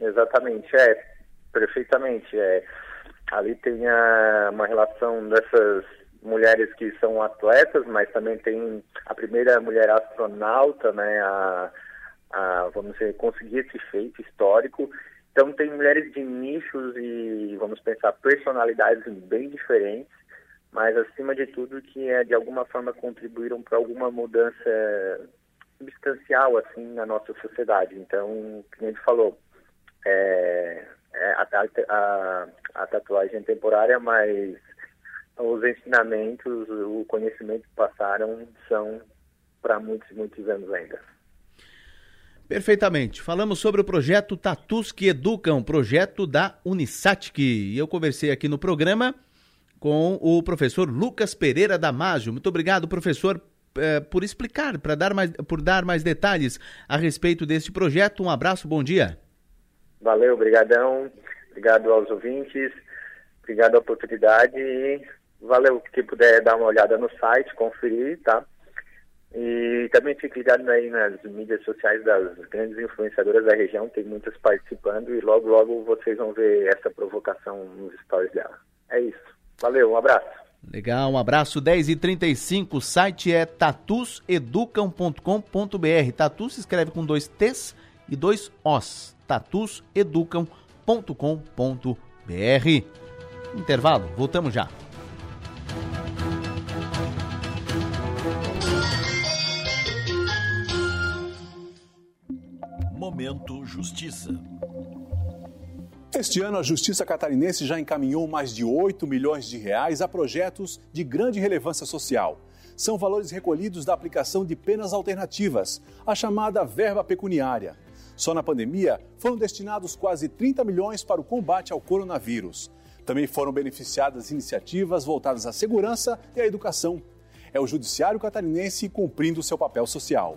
Exatamente, é, perfeitamente. É. Ali tem a, uma relação dessas mulheres que são atletas, mas também tem a primeira mulher astronauta, né, a, a, vamos dizer, conseguir esse feito histórico. Então tem mulheres de nichos e, vamos pensar, personalidades bem diferentes mas acima de tudo que é, de alguma forma contribuíram para alguma mudança substancial assim na nossa sociedade. Então, como gente falou, é, é a, a, a, tatuagem é temporária, mas os ensinamentos, o conhecimento que passaram são para muitos muitos anos ainda. Perfeitamente. Falamos sobre o projeto Tatus que Educam, projeto da Unisatic. E eu conversei aqui no programa com o professor Lucas Pereira Damasio. Muito obrigado, professor, eh, por explicar, para dar mais, por dar mais detalhes a respeito deste projeto. Um abraço, bom dia. Valeu, obrigadão. Obrigado aos ouvintes. Obrigado a oportunidade e valeu. Quem puder dar uma olhada no site, conferir, tá? E também fique ligado aí nas mídias sociais das grandes influenciadoras da região, tem muitas participando e logo, logo vocês vão ver essa provocação nos stories dela. É isso. Valeu, um abraço. Legal, um abraço 10 e 35 o site é tatuseducam.com.br. Tatu se escreve com dois T's e dois Os. tatuseducam.com.br. Intervalo, voltamos já. Momento Justiça. Este ano, a Justiça Catarinense já encaminhou mais de 8 milhões de reais a projetos de grande relevância social. São valores recolhidos da aplicação de penas alternativas, a chamada verba pecuniária. Só na pandemia foram destinados quase 30 milhões para o combate ao coronavírus. Também foram beneficiadas iniciativas voltadas à segurança e à educação. É o Judiciário Catarinense cumprindo seu papel social.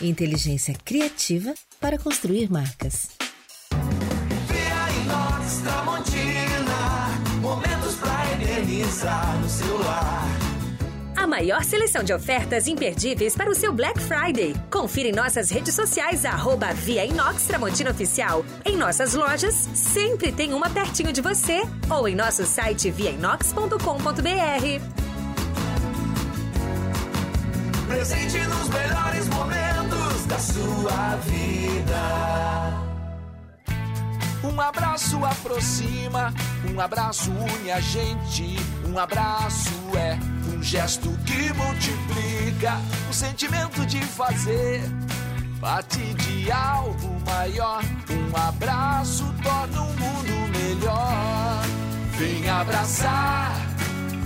Inteligência criativa para construir marcas. Inox Tramontina, momentos pra eternizar no celular. A maior seleção de ofertas imperdíveis para o seu Black Friday. Confira em nossas redes sociais, arroba Via Inox Tramontina Oficial. Em nossas lojas, sempre tem uma pertinho de você. Ou em nosso site viainox.com.br. Presente nos melhores momentos da sua vida. Um abraço aproxima, um abraço une a gente. Um abraço é um gesto que multiplica o sentimento de fazer parte de algo maior. Um abraço torna um mundo melhor. Vem abraçar,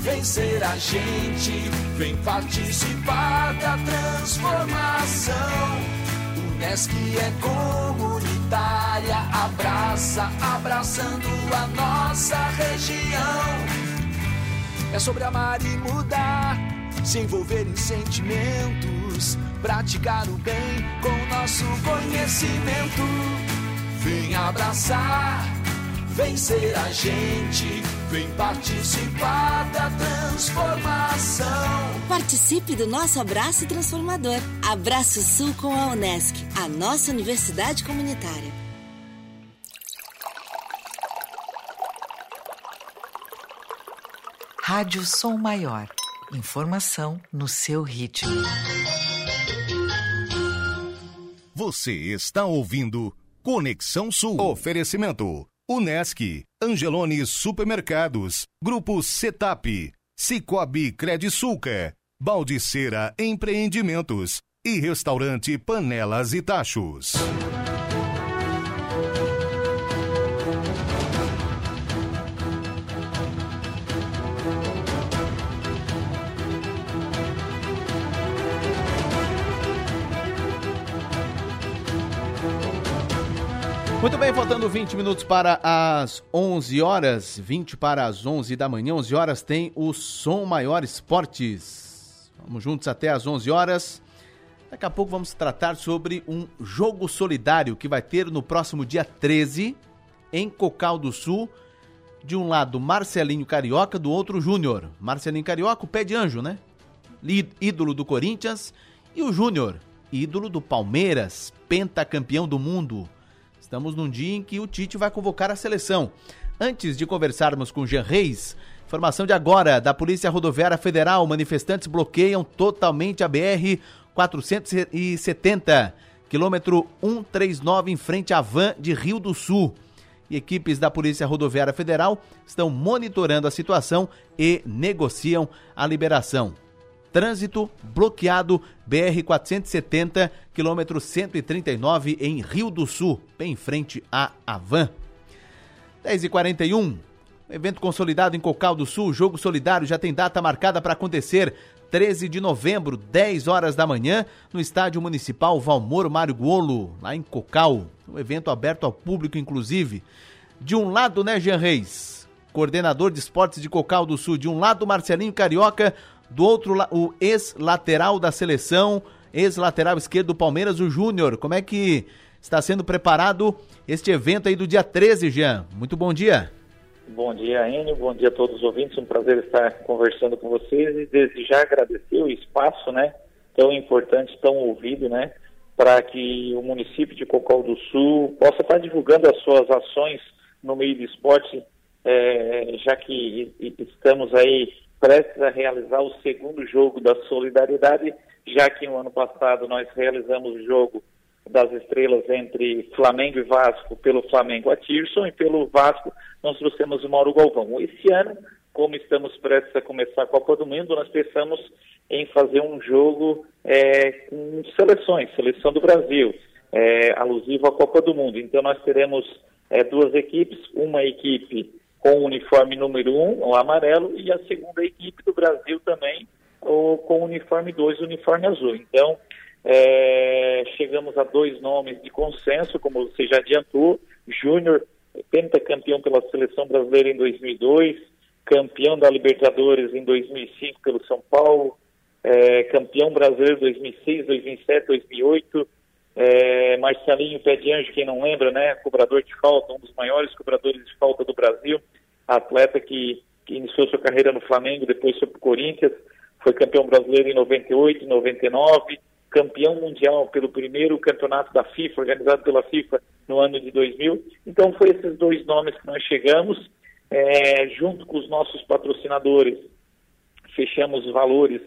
vem ser a gente, vem participar da transformação. Unesc é comunitária, abraça, abraçando a nossa região. É sobre amar e mudar, se envolver em sentimentos, praticar o bem com nosso conhecimento. Vem abraçar, vem ser a gente, vem participar da transformação. Participe do nosso abraço transformador. Abraço Sul com a Unesc, a nossa universidade comunitária. Rádio Som Maior, Informação no seu ritmo. Você está ouvindo Conexão Sul. Oferecimento. Unesc, Angelone Supermercados, Grupo Setap, Cicobi Credisulca, Baldiceira Empreendimentos e Restaurante Panelas e Tachos. Muito bem, faltando 20 minutos para as 11 horas, 20 para as 11 da manhã, 11 horas tem o Som Maior Esportes. Vamos juntos até as 11 horas. Daqui a pouco vamos tratar sobre um jogo solidário que vai ter no próximo dia 13 em Cocal do Sul. De um lado, Marcelinho Carioca, do outro, Júnior. Marcelinho Carioca, o pé de anjo, né? Ídolo do Corinthians. E o Júnior, ídolo do Palmeiras, pentacampeão do mundo. Estamos num dia em que o Tite vai convocar a seleção. Antes de conversarmos com Jean Reis, informação de agora da Polícia Rodoviária Federal: manifestantes bloqueiam totalmente a BR 470, quilômetro 139, em frente à van de Rio do Sul. E equipes da Polícia Rodoviária Federal estão monitorando a situação e negociam a liberação. Trânsito bloqueado BR-470, quilômetro 139, em Rio do Sul, bem em frente à Avan. 10h41, evento consolidado em Cocal do Sul, jogo solidário já tem data marcada para acontecer 13 de novembro, 10 horas da manhã, no Estádio Municipal Valmor Mário Golo, lá em Cocal. Um evento aberto ao público, inclusive. De um lado, né, Jean Reis? Coordenador de esportes de Cocal do Sul. De um lado, Marcelinho Carioca, do outro, o ex-lateral da seleção, ex-lateral esquerdo do Palmeiras, o Júnior. Como é que está sendo preparado este evento aí do dia 13, Jean? Muito bom dia. Bom dia, Enio. Bom dia a todos os ouvintes. Um prazer estar conversando com vocês e desde já agradecer o espaço, né, tão importante, tão ouvido, né, para que o município de Cocol do Sul possa estar divulgando as suas ações no meio do esporte, é, já que estamos aí prestes a realizar o segundo jogo da solidariedade, já que no ano passado nós realizamos o jogo das estrelas entre Flamengo e Vasco pelo Flamengo a Tirson e pelo Vasco nós trouxemos o Mauro Galvão. Esse ano, como estamos prestes a começar a Copa do Mundo, nós pensamos em fazer um jogo é, com seleções, seleção do Brasil, é, alusivo à Copa do Mundo. Então nós teremos é, duas equipes, uma equipe com o uniforme número 1, um, o amarelo, e a segunda equipe do Brasil também, o, com o uniforme 2, o uniforme azul. Então, é, chegamos a dois nomes de consenso, como você já adiantou, Júnior, pentacampeão pela seleção brasileira em 2002, campeão da Libertadores em 2005 pelo São Paulo, é, campeão brasileiro 2006, 2007, 2008, é, Marcelinho Pé de Anjo, quem não lembra, né, cobrador de falta, um dos maiores cobradores de falta do Brasil, atleta que, que iniciou sua carreira no Flamengo, depois foi para o Corinthians, foi campeão brasileiro em 98, 99, campeão mundial pelo primeiro campeonato da FIFA, organizado pela FIFA no ano de 2000. Então, foi esses dois nomes que nós chegamos, é, junto com os nossos patrocinadores, fechamos valores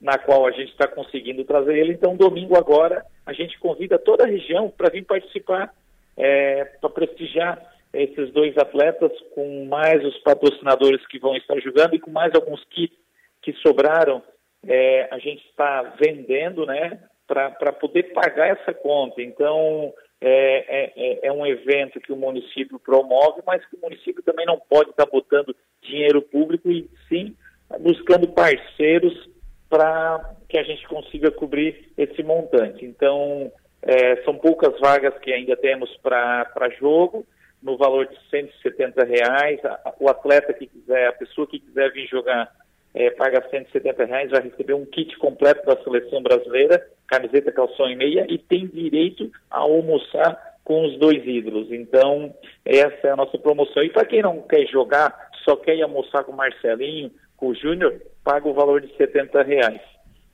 na qual a gente está conseguindo trazer ele. Então, domingo agora, a gente convida toda a região para vir participar, é, para prestigiar esses dois atletas, com mais os patrocinadores que vão estar jogando e com mais alguns kits que sobraram, é, a gente está vendendo, né, para poder pagar essa conta. Então, é, é, é, um evento que o município promove, mas que o município também não pode estar tá botando dinheiro público e sim buscando parceiros para que a gente consiga cobrir esse montante. Então, é, são poucas vagas que ainda temos para jogo, no valor de 170 reais. O atleta que quiser, a pessoa que quiser vir jogar, é, paga 170 reais, vai receber um kit completo da seleção brasileira, camiseta, calção e meia, e tem direito a almoçar com os dois ídolos. Então, essa é a nossa promoção. E para quem não quer jogar, só quer ir almoçar com o Marcelinho, o Júnior, paga o valor de 70 reais.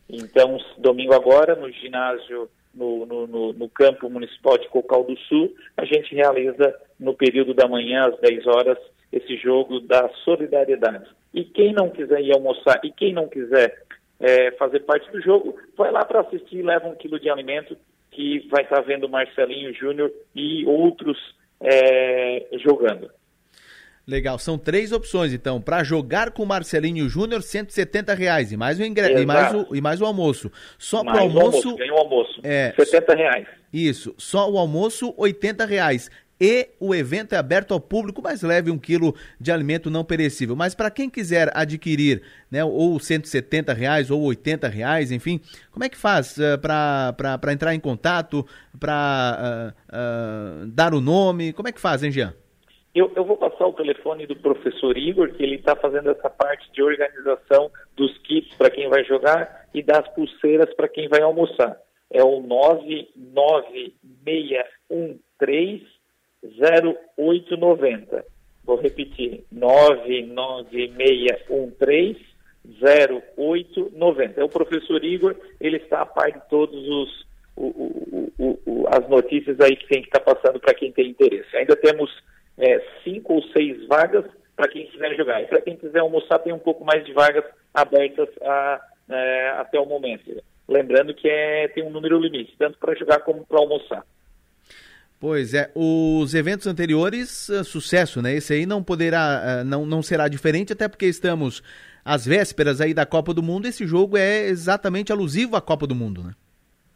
Então, domingo agora, no ginásio no, no, no, no campo municipal de Cocal do Sul, a gente realiza no período da manhã, às 10 horas, esse jogo da solidariedade. E quem não quiser ir almoçar e quem não quiser é, fazer parte do jogo, vai lá para assistir e leva um quilo de alimento que vai estar tá vendo Marcelinho Júnior e outros é, jogando. Legal, são três opções, então, para jogar com Marcelinho Júnior, 170 reais, e mais o ingresso, e mais o, e mais o almoço. Só para o almoço... almoço ganha o almoço, é, 70 reais. Isso, só o almoço, 80 reais. E o evento é aberto ao público, mas leve um quilo de alimento não perecível. Mas para quem quiser adquirir, né, ou 170 reais ou 80 reais, enfim, como é que faz uh, para entrar em contato, para uh, uh, dar o nome? Como é que faz, hein, Jean? Eu, eu, vou passar o telefone do professor Igor, que ele está fazendo essa parte de organização dos kits para quem vai jogar e das pulseiras para quem vai almoçar. É o 996130890. Vou repetir, 996130890. É o professor Igor, ele está a par de todos os o, o, o, as notícias aí que tem que estar tá passando para quem tem interesse. Ainda temos é, cinco ou seis vagas para quem quiser jogar. E para quem quiser almoçar, tem um pouco mais de vagas abertas a, é, até o momento. Lembrando que é, tem um número limite, tanto para jogar como para almoçar. Pois é, os eventos anteriores, uh, sucesso, né? Esse aí não poderá, uh, não, não será diferente, até porque estamos às vésperas aí da Copa do Mundo. Esse jogo é exatamente alusivo à Copa do Mundo, né?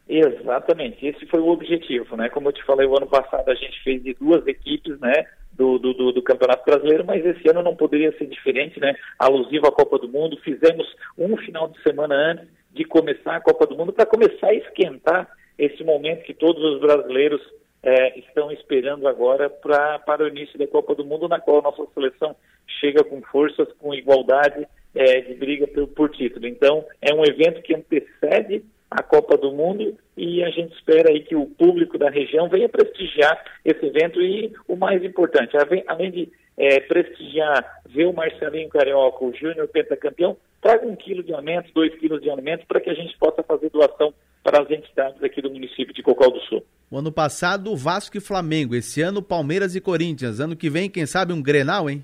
Exatamente, esse foi o objetivo, né? Como eu te falei, o ano passado a gente fez de duas equipes, né? Do, do, do, Campeonato Brasileiro, mas esse ano não poderia ser diferente, né? Alusivo à Copa do Mundo, fizemos um final de semana antes de começar a Copa do Mundo para começar a esquentar esse momento que todos os brasileiros é, estão esperando agora pra, para o início da Copa do Mundo, na qual a nossa seleção chega com forças, com igualdade é, de briga por, por título. Então, é um evento que antecede a Copa do Mundo e a gente espera aí que o público da região venha prestigiar esse evento e o mais importante, além de é, prestigiar, ver o Marcelinho Carioca, o Júnior pentacampeão, traga um quilo de alimentos, dois quilos de alimentos para que a gente possa fazer doação para as entidades aqui do município de Cocal do Sul. O ano passado, Vasco e Flamengo. Esse ano, Palmeiras e Corinthians. Ano que vem, quem sabe, um Grenal, hein?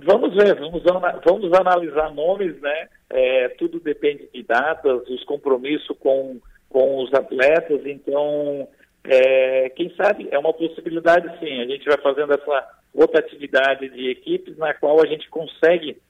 Vamos ver, vamos, vamos analisar nomes, né? É, tudo depende de datas, os compromissos com, com os atletas, então, é, quem sabe, é uma possibilidade sim. A gente vai fazendo essa rotatividade de equipes na qual a gente consegue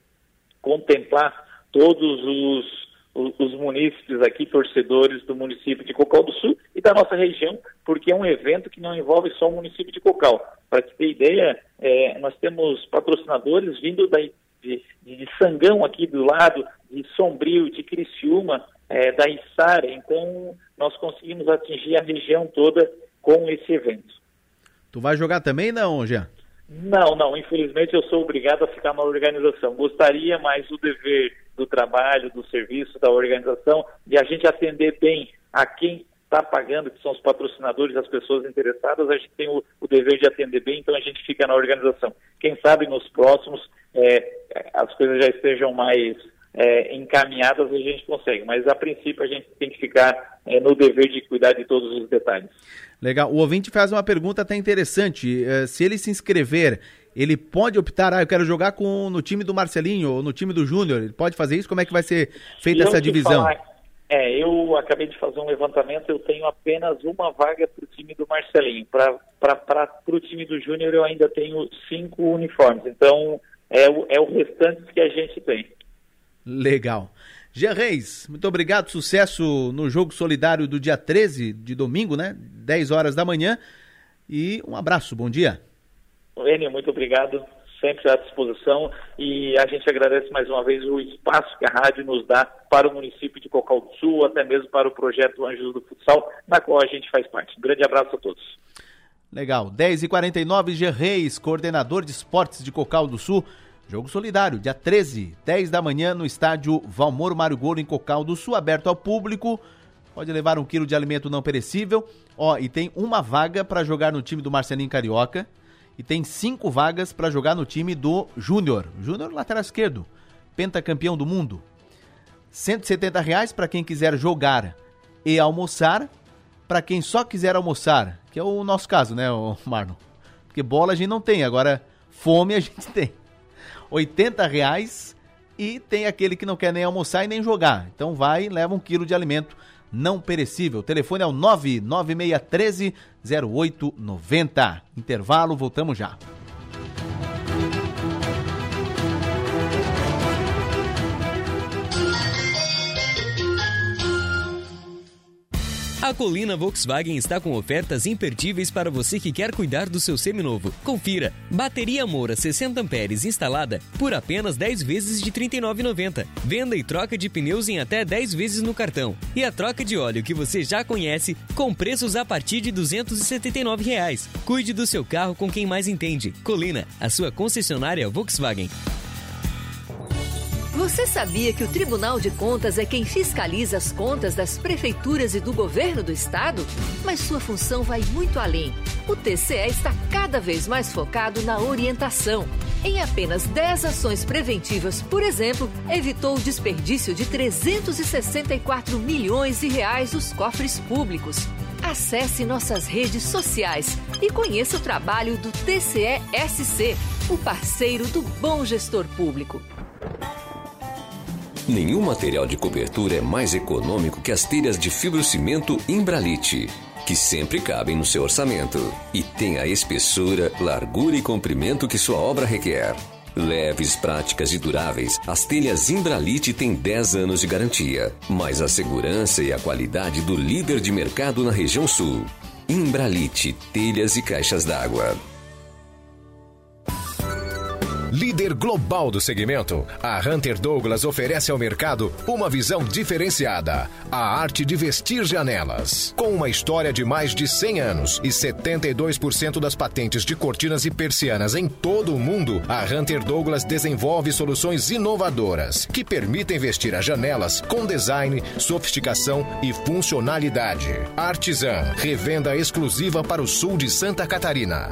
contemplar todos os os munícipes aqui, torcedores do município de Cocal do Sul e da nossa região, porque é um evento que não envolve só o município de Cocal. Para te ter ideia, é, nós temos patrocinadores vindo da, de, de, Sangão aqui do lado, de Sombrio, de Criciúma, é, da Içara, então nós conseguimos atingir a região toda com esse evento. Tu vai jogar também não, Jean? Não, não, infelizmente eu sou obrigado a ficar na organização. Gostaria, mas o dever do trabalho, do serviço, da organização, de a gente atender bem a quem está pagando, que são os patrocinadores, as pessoas interessadas, a gente tem o, o, dever de atender bem, então a gente fica na organização. Quem sabe nos próximos é, as coisas já estejam mais é, encaminhadas, a gente consegue, mas a princípio a gente tem que ficar é, no dever de cuidar de todos os detalhes. Legal. O ouvinte faz uma pergunta até interessante. É, se ele se inscrever ele pode optar, ah, eu quero jogar com, no time do Marcelinho ou no time do Júnior, ele pode fazer isso? Como é que vai ser feita essa divisão? Falar, é, eu acabei de fazer um levantamento, eu tenho apenas uma vaga para o time do Marcelinho. Para o time do Júnior eu ainda tenho cinco uniformes, então é o, é o restante que a gente tem. Legal. Jean Reis, muito obrigado, sucesso no jogo solidário do dia 13 de domingo, né? 10 horas da manhã. E um abraço, bom dia. Enio, muito obrigado, sempre à disposição e a gente agradece mais uma vez o espaço que a rádio nos dá para o município de Cocal do Sul, até mesmo para o projeto Anjos do Futsal, na qual a gente faz parte. Um grande abraço a todos. Legal. 10h49, G Reis, coordenador de esportes de Cocal do Sul. Jogo solidário, dia 13, 10 da manhã, no estádio Valmor Mário Golo, em Cocal do Sul, aberto ao público. Pode levar um quilo de alimento não perecível. Ó, e tem uma vaga para jogar no time do Marcelinho Carioca e tem cinco vagas para jogar no time do Júnior. Júnior, lateral esquerdo, pentacampeão do mundo. 170 reais para quem quiser jogar e almoçar. para quem só quiser almoçar, que é o nosso caso, né, o Marlon? Porque bola a gente não tem, agora fome a gente tem. 80 reais e tem aquele que não quer nem almoçar e nem jogar. Então vai e leva um quilo de alimento não perecível. O telefone é o 99613 0890. Intervalo, voltamos já. A Colina Volkswagen está com ofertas imperdíveis para você que quer cuidar do seu seminovo. Confira: bateria Moura 60 amperes instalada por apenas 10 vezes de R$ 39,90. Venda e troca de pneus em até 10 vezes no cartão. E a troca de óleo que você já conhece com preços a partir de 279 reais. Cuide do seu carro com quem mais entende. Colina, a sua concessionária Volkswagen. Você sabia que o Tribunal de Contas é quem fiscaliza as contas das prefeituras e do governo do estado? Mas sua função vai muito além. O TCE está cada vez mais focado na orientação. Em apenas 10 ações preventivas, por exemplo, evitou o desperdício de 364 milhões de reais dos cofres públicos. Acesse nossas redes sociais e conheça o trabalho do TCE-SC, o parceiro do bom gestor público. Nenhum material de cobertura é mais econômico que as telhas de fibrocimento Imbralite, que sempre cabem no seu orçamento e tem a espessura, largura e comprimento que sua obra requer. Leves, práticas e duráveis, as telhas Imbralite têm 10 anos de garantia, mais a segurança e a qualidade do líder de mercado na região sul. Imbralite, telhas e caixas d'água. Líder global do segmento, a Hunter Douglas oferece ao mercado uma visão diferenciada: a arte de vestir janelas. Com uma história de mais de 100 anos e 72% das patentes de cortinas e persianas em todo o mundo, a Hunter Douglas desenvolve soluções inovadoras que permitem vestir as janelas com design, sofisticação e funcionalidade. Artisan, revenda exclusiva para o sul de Santa Catarina.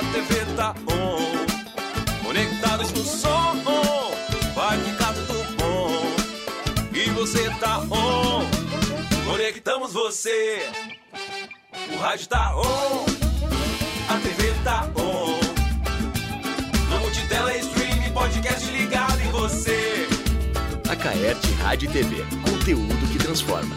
a TV tá on, conectados no som, vai ficar tudo bom. E você tá on, conectamos você. O rádio tá on, a TV tá on, no multitela stream, podcast ligado em você. A Caerte Rádio e TV, conteúdo que transforma.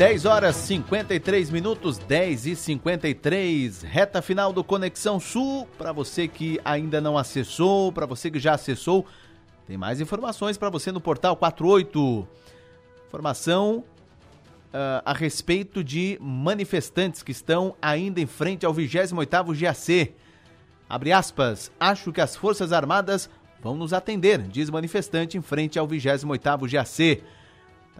Dez horas 53 minutos, 10 e 53, reta final do Conexão Sul. Para você que ainda não acessou, para você que já acessou, tem mais informações para você no portal 48. Informação uh, a respeito de manifestantes que estão ainda em frente ao 28º GAC. Abre aspas, acho que as Forças Armadas vão nos atender, diz manifestante em frente ao 28º GAC.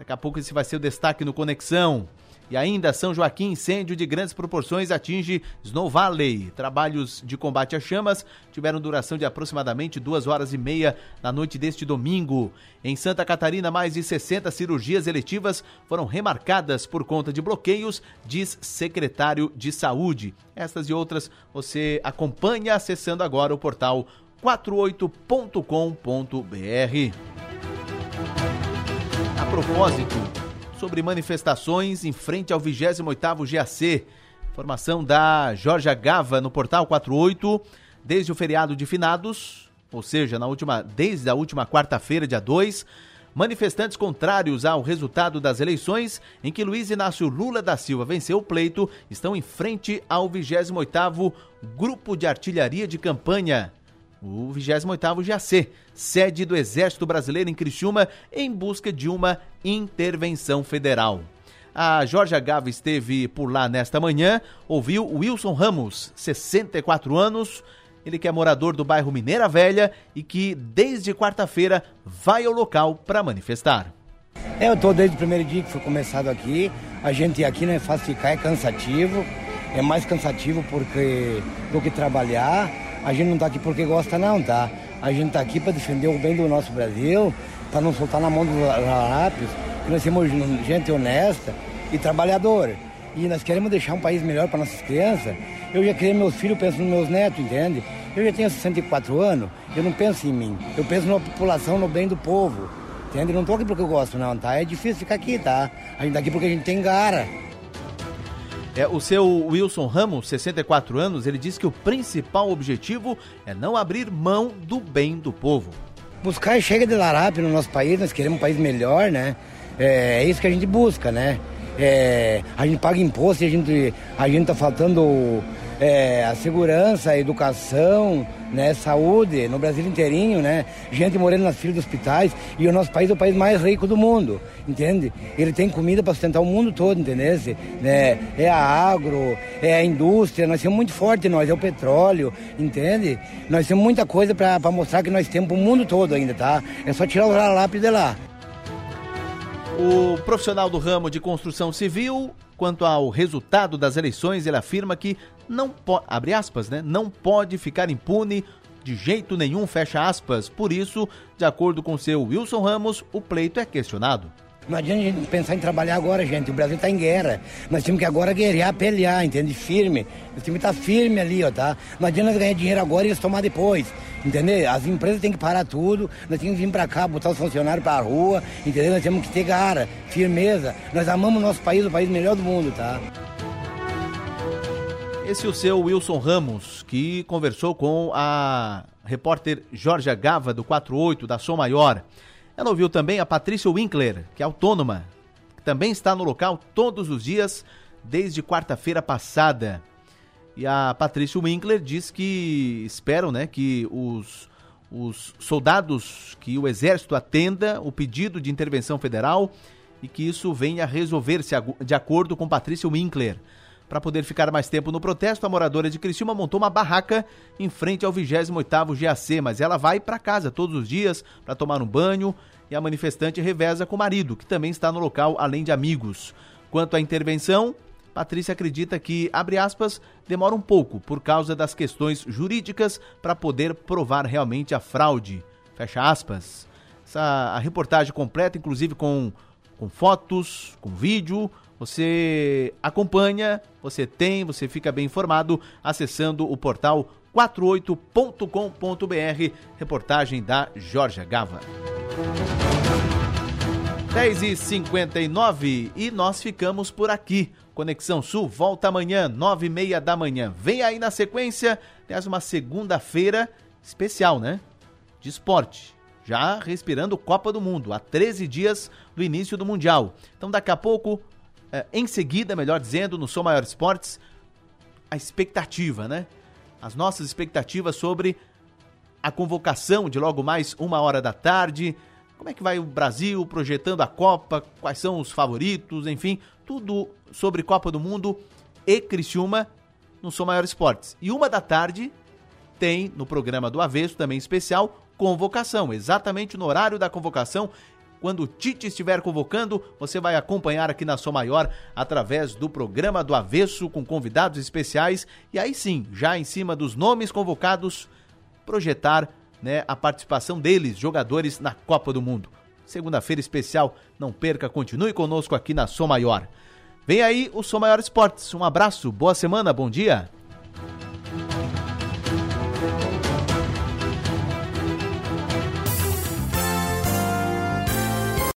Daqui a pouco esse vai ser o destaque no Conexão. E ainda, São Joaquim, incêndio de grandes proporções atinge Snow Valley. Trabalhos de combate a chamas tiveram duração de aproximadamente duas horas e meia na noite deste domingo. Em Santa Catarina, mais de 60 cirurgias eletivas foram remarcadas por conta de bloqueios, diz secretário de Saúde. Estas e outras você acompanha acessando agora o portal 48.com.br. A propósito sobre manifestações em frente ao 28º GAC. Informação da Jorge Gava no portal 48, desde o feriado de finados, ou seja, na última, desde a última quarta-feira, dia 2, manifestantes contrários ao resultado das eleições em que Luiz Inácio Lula da Silva venceu o pleito estão em frente ao 28º Grupo de Artilharia de Campanha, o 28º GAC, sede do Exército Brasileiro em Criciúma, em busca de uma intervenção federal. A Jorge Gava esteve por lá nesta manhã, ouviu Wilson Ramos, 64 anos, ele que é morador do bairro Mineira Velha e que desde quarta-feira vai ao local para manifestar. É, eu estou desde o primeiro dia que foi começado aqui. A gente aqui não é fácil ficar, é cansativo. É mais cansativo porque do que trabalhar. A gente não está aqui porque gosta não, tá? A gente está aqui para defender o bem do nosso Brasil, para não soltar na mão dos larápios que nós somos gente honesta e trabalhadora. E nós queremos deixar um país melhor para nossas crianças. Eu já criei meus filhos, penso nos meus netos, entende? Eu já tenho 64 anos, eu não penso em mim. Eu penso na população, no bem do povo. Entende? Não estou aqui porque eu gosto, não, tá? É difícil ficar aqui, tá? A gente tá aqui porque a gente tem gara. É, o seu Wilson Ramos, 64 anos, ele diz que o principal objetivo é não abrir mão do bem do povo. Buscar chega de larápio no nosso país, nós queremos um país melhor, né? É, é isso que a gente busca, né? É, a gente paga imposto e a gente, a gente tá faltando é, a segurança, a educação, né, saúde no Brasil inteirinho, né? Gente morando nas filas dos hospitais e o nosso país é o país mais rico do mundo, entende? Ele tem comida para sustentar o mundo todo, entendeu? Né? É a agro, é a indústria, nós somos muito fortes, nós é o petróleo, entende? Nós temos muita coisa para mostrar que nós temos para o mundo todo ainda, tá? É só tirar o lápis de lá. O profissional do ramo de construção civil, quanto ao resultado das eleições, ele afirma que não pode, abre aspas, né, não pode ficar impune de jeito nenhum, fecha aspas. Por isso, de acordo com seu Wilson Ramos, o pleito é questionado. Não adianta a gente pensar em trabalhar agora, gente. O Brasil está em guerra. Nós temos que agora guerrear, pelear, entende? Firme. O time está firme ali, ó, tá? Não adianta ganhar dinheiro agora e eles tomar depois, entendeu? As empresas têm que parar tudo. Nós temos que vir para cá, botar os funcionários para a rua, entendeu? Nós temos que ter gara, firmeza. Nós amamos o nosso país, o país melhor do mundo, tá? Esse é o seu Wilson Ramos, que conversou com a repórter Jorge Gava, do 48, da Som Maior. Ela ouviu também a Patrícia Winkler, que é autônoma, que também está no local todos os dias desde quarta-feira passada. E a Patrícia Winkler diz que esperam né, que os, os soldados, que o Exército atenda o pedido de intervenção federal e que isso venha resolver-se de acordo com Patrícia Winkler. Para poder ficar mais tempo no protesto, a moradora de Criciúma montou uma barraca em frente ao 28º GAC, mas ela vai para casa todos os dias para tomar um banho e a manifestante reveza com o marido, que também está no local, além de amigos. Quanto à intervenção, Patrícia acredita que, abre aspas, demora um pouco por causa das questões jurídicas para poder provar realmente a fraude. Fecha aspas. Essa, a reportagem completa, inclusive com, com fotos, com vídeo, você acompanha, você tem, você fica bem informado acessando o portal 48.com.br. Reportagem da Jorge Gava. 10 e 59 e nós ficamos por aqui. Conexão Sul volta amanhã, 9 e meia da manhã. Vem aí na sequência, aliás, uma segunda-feira especial, né? De esporte. Já respirando Copa do Mundo, há 13 dias do início do Mundial. Então, daqui a pouco, em seguida, melhor dizendo, no Sou Maior Esportes, a expectativa, né? As nossas expectativas sobre a convocação de logo mais uma hora da tarde. Como é que vai o Brasil projetando a Copa? Quais são os favoritos? Enfim, tudo sobre Copa do Mundo e Criciúma no Sou Maior Esportes. E uma da tarde tem no programa do Avesso, também especial, convocação. Exatamente no horário da convocação quando o Tite estiver convocando, você vai acompanhar aqui na Sua Maior através do programa do Avesso com convidados especiais e aí sim, já em cima dos nomes convocados, projetar né, a participação deles, jogadores na Copa do Mundo. Segunda-feira especial, não perca, continue conosco aqui na Sou Maior. Vem aí o Sou Maior Esportes. Um abraço, boa semana, bom dia.